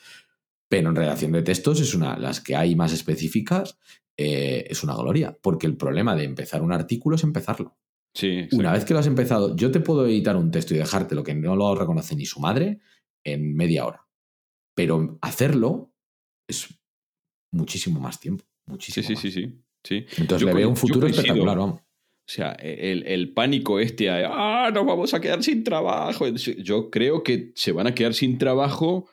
Pero en redacción de textos es una, las que hay más específicas, eh, es una gloria, porque el problema de empezar un artículo es empezarlo. Sí, una vez que lo has empezado, yo te puedo editar un texto y dejarte lo que no lo reconoce ni su madre, en media hora. Pero hacerlo es muchísimo más tiempo. Muchísimo sí, sí, sí, sí, Entonces le veo un futuro espectacular, vamos. O sea, el, el, pánico este ah, nos vamos a quedar sin trabajo. Yo creo que se van a quedar sin trabajo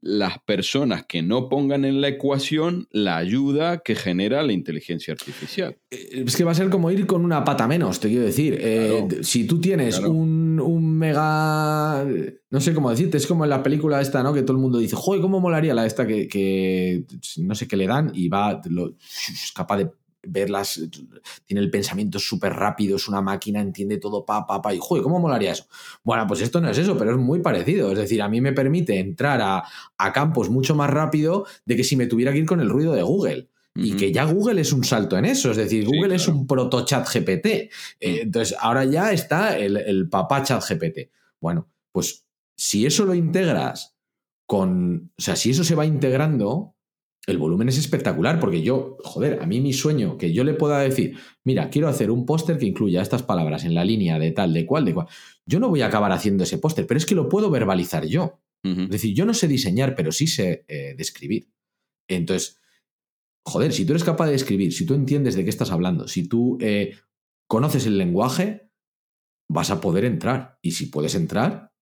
las personas que no pongan en la ecuación la ayuda que genera la inteligencia artificial. Eh, es que va a ser como ir con una pata menos, te quiero decir. Eh, si tú tienes un, un, mega. No sé cómo decirte, es como en la película esta, ¿no? Que todo el mundo dice, joder, ¿cómo molaría la esta que, que no sé qué le dan y va, lo, es capaz de verlas, tiene el pensamiento súper rápido, es una máquina, entiende todo, pa, pa, pa, y joder, ¿cómo molaría eso? Bueno, pues esto no es eso, pero es muy parecido. Es decir, a mí me permite entrar a, campos mucho más rápido de que si me tuviera que ir con el ruido de Google. Y que ya Google es un salto en eso, es decir, Google es un proto chat GPT. Eh, entonces, ahora ya está el, el papá chat GPT. Bueno, pues si eso lo integras con, o sea, si eso se va integrando, el volumen es espectacular porque yo, joder, a mí mi sueño, que yo le pueda decir, mira, quiero hacer un póster que incluya estas palabras en la línea de tal, de cual, de cual. Yo no voy a acabar haciendo ese póster, pero es que lo puedo verbalizar yo. Es decir, yo no sé diseñar, pero sí sé eh, describir. Entonces, joder, si tú eres capaz de escribir, si tú entiendes de qué estás hablando, si tú eh, conoces el lenguaje, vas a poder entrar. Y si puedes entrar,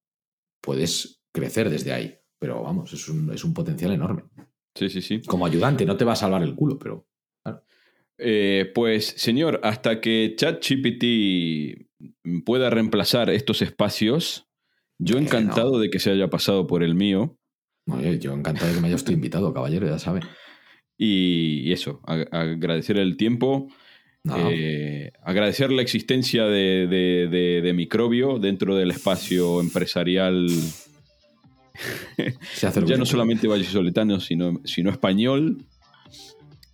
puedes crecer desde ahí. Pero vamos, es un, es un potencial enorme. Sí, sí, sí. Como ayudante, no te va a salvar el culo, pero. Eh, pues, señor, hasta que ChatGPT pueda reemplazar estos espacios, yo encantado de que se haya pasado por el mío. yo encantado de que me hayas invitado, caballero, ya sabe. Y, eso, agradecer el tiempo. Eh, agradecer la existencia de, de, microbio dentro del espacio empresarial ya no solamente vallisoletano, sino, sino español.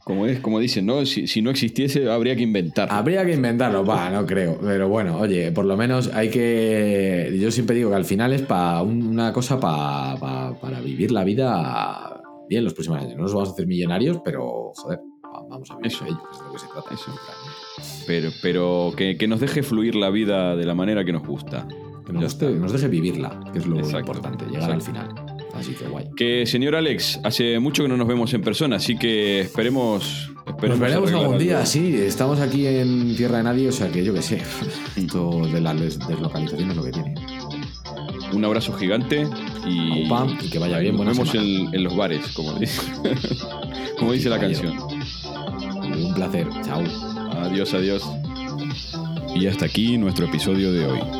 Como, es, como dicen, ¿no? Si, no existiese, habría que inventarlo. Habría que inventarlo, va, no creo. Pero bueno, oye, por lo menos hay que. Yo siempre digo que al final es para una cosa para vivir la vida bien los próximos años. No nos vamos a hacer millonarios, pero joder, vamos a ver eso, ello, es de lo que se trata. Eso. Pero, pero que, que, nos deje fluir la vida de la manera que nos gusta. Que nos, deje vivirla, que es lo importante, llegar al final. Así que guay. Que señor Alex, hace mucho que no nos vemos en persona, así que esperemos. esperemos nos veremos algún día, sí. Estamos aquí en Tierra de Nadie, o sea que yo qué sé. Esto de las deslocalizaciones es lo que tiene. Un abrazo gigante y, y que vaya bien. Nos vemos en, los bares, como dice, como dice la canción. Un placer. Chao. Adiós, adiós. Y hasta aquí nuestro episodio de hoy.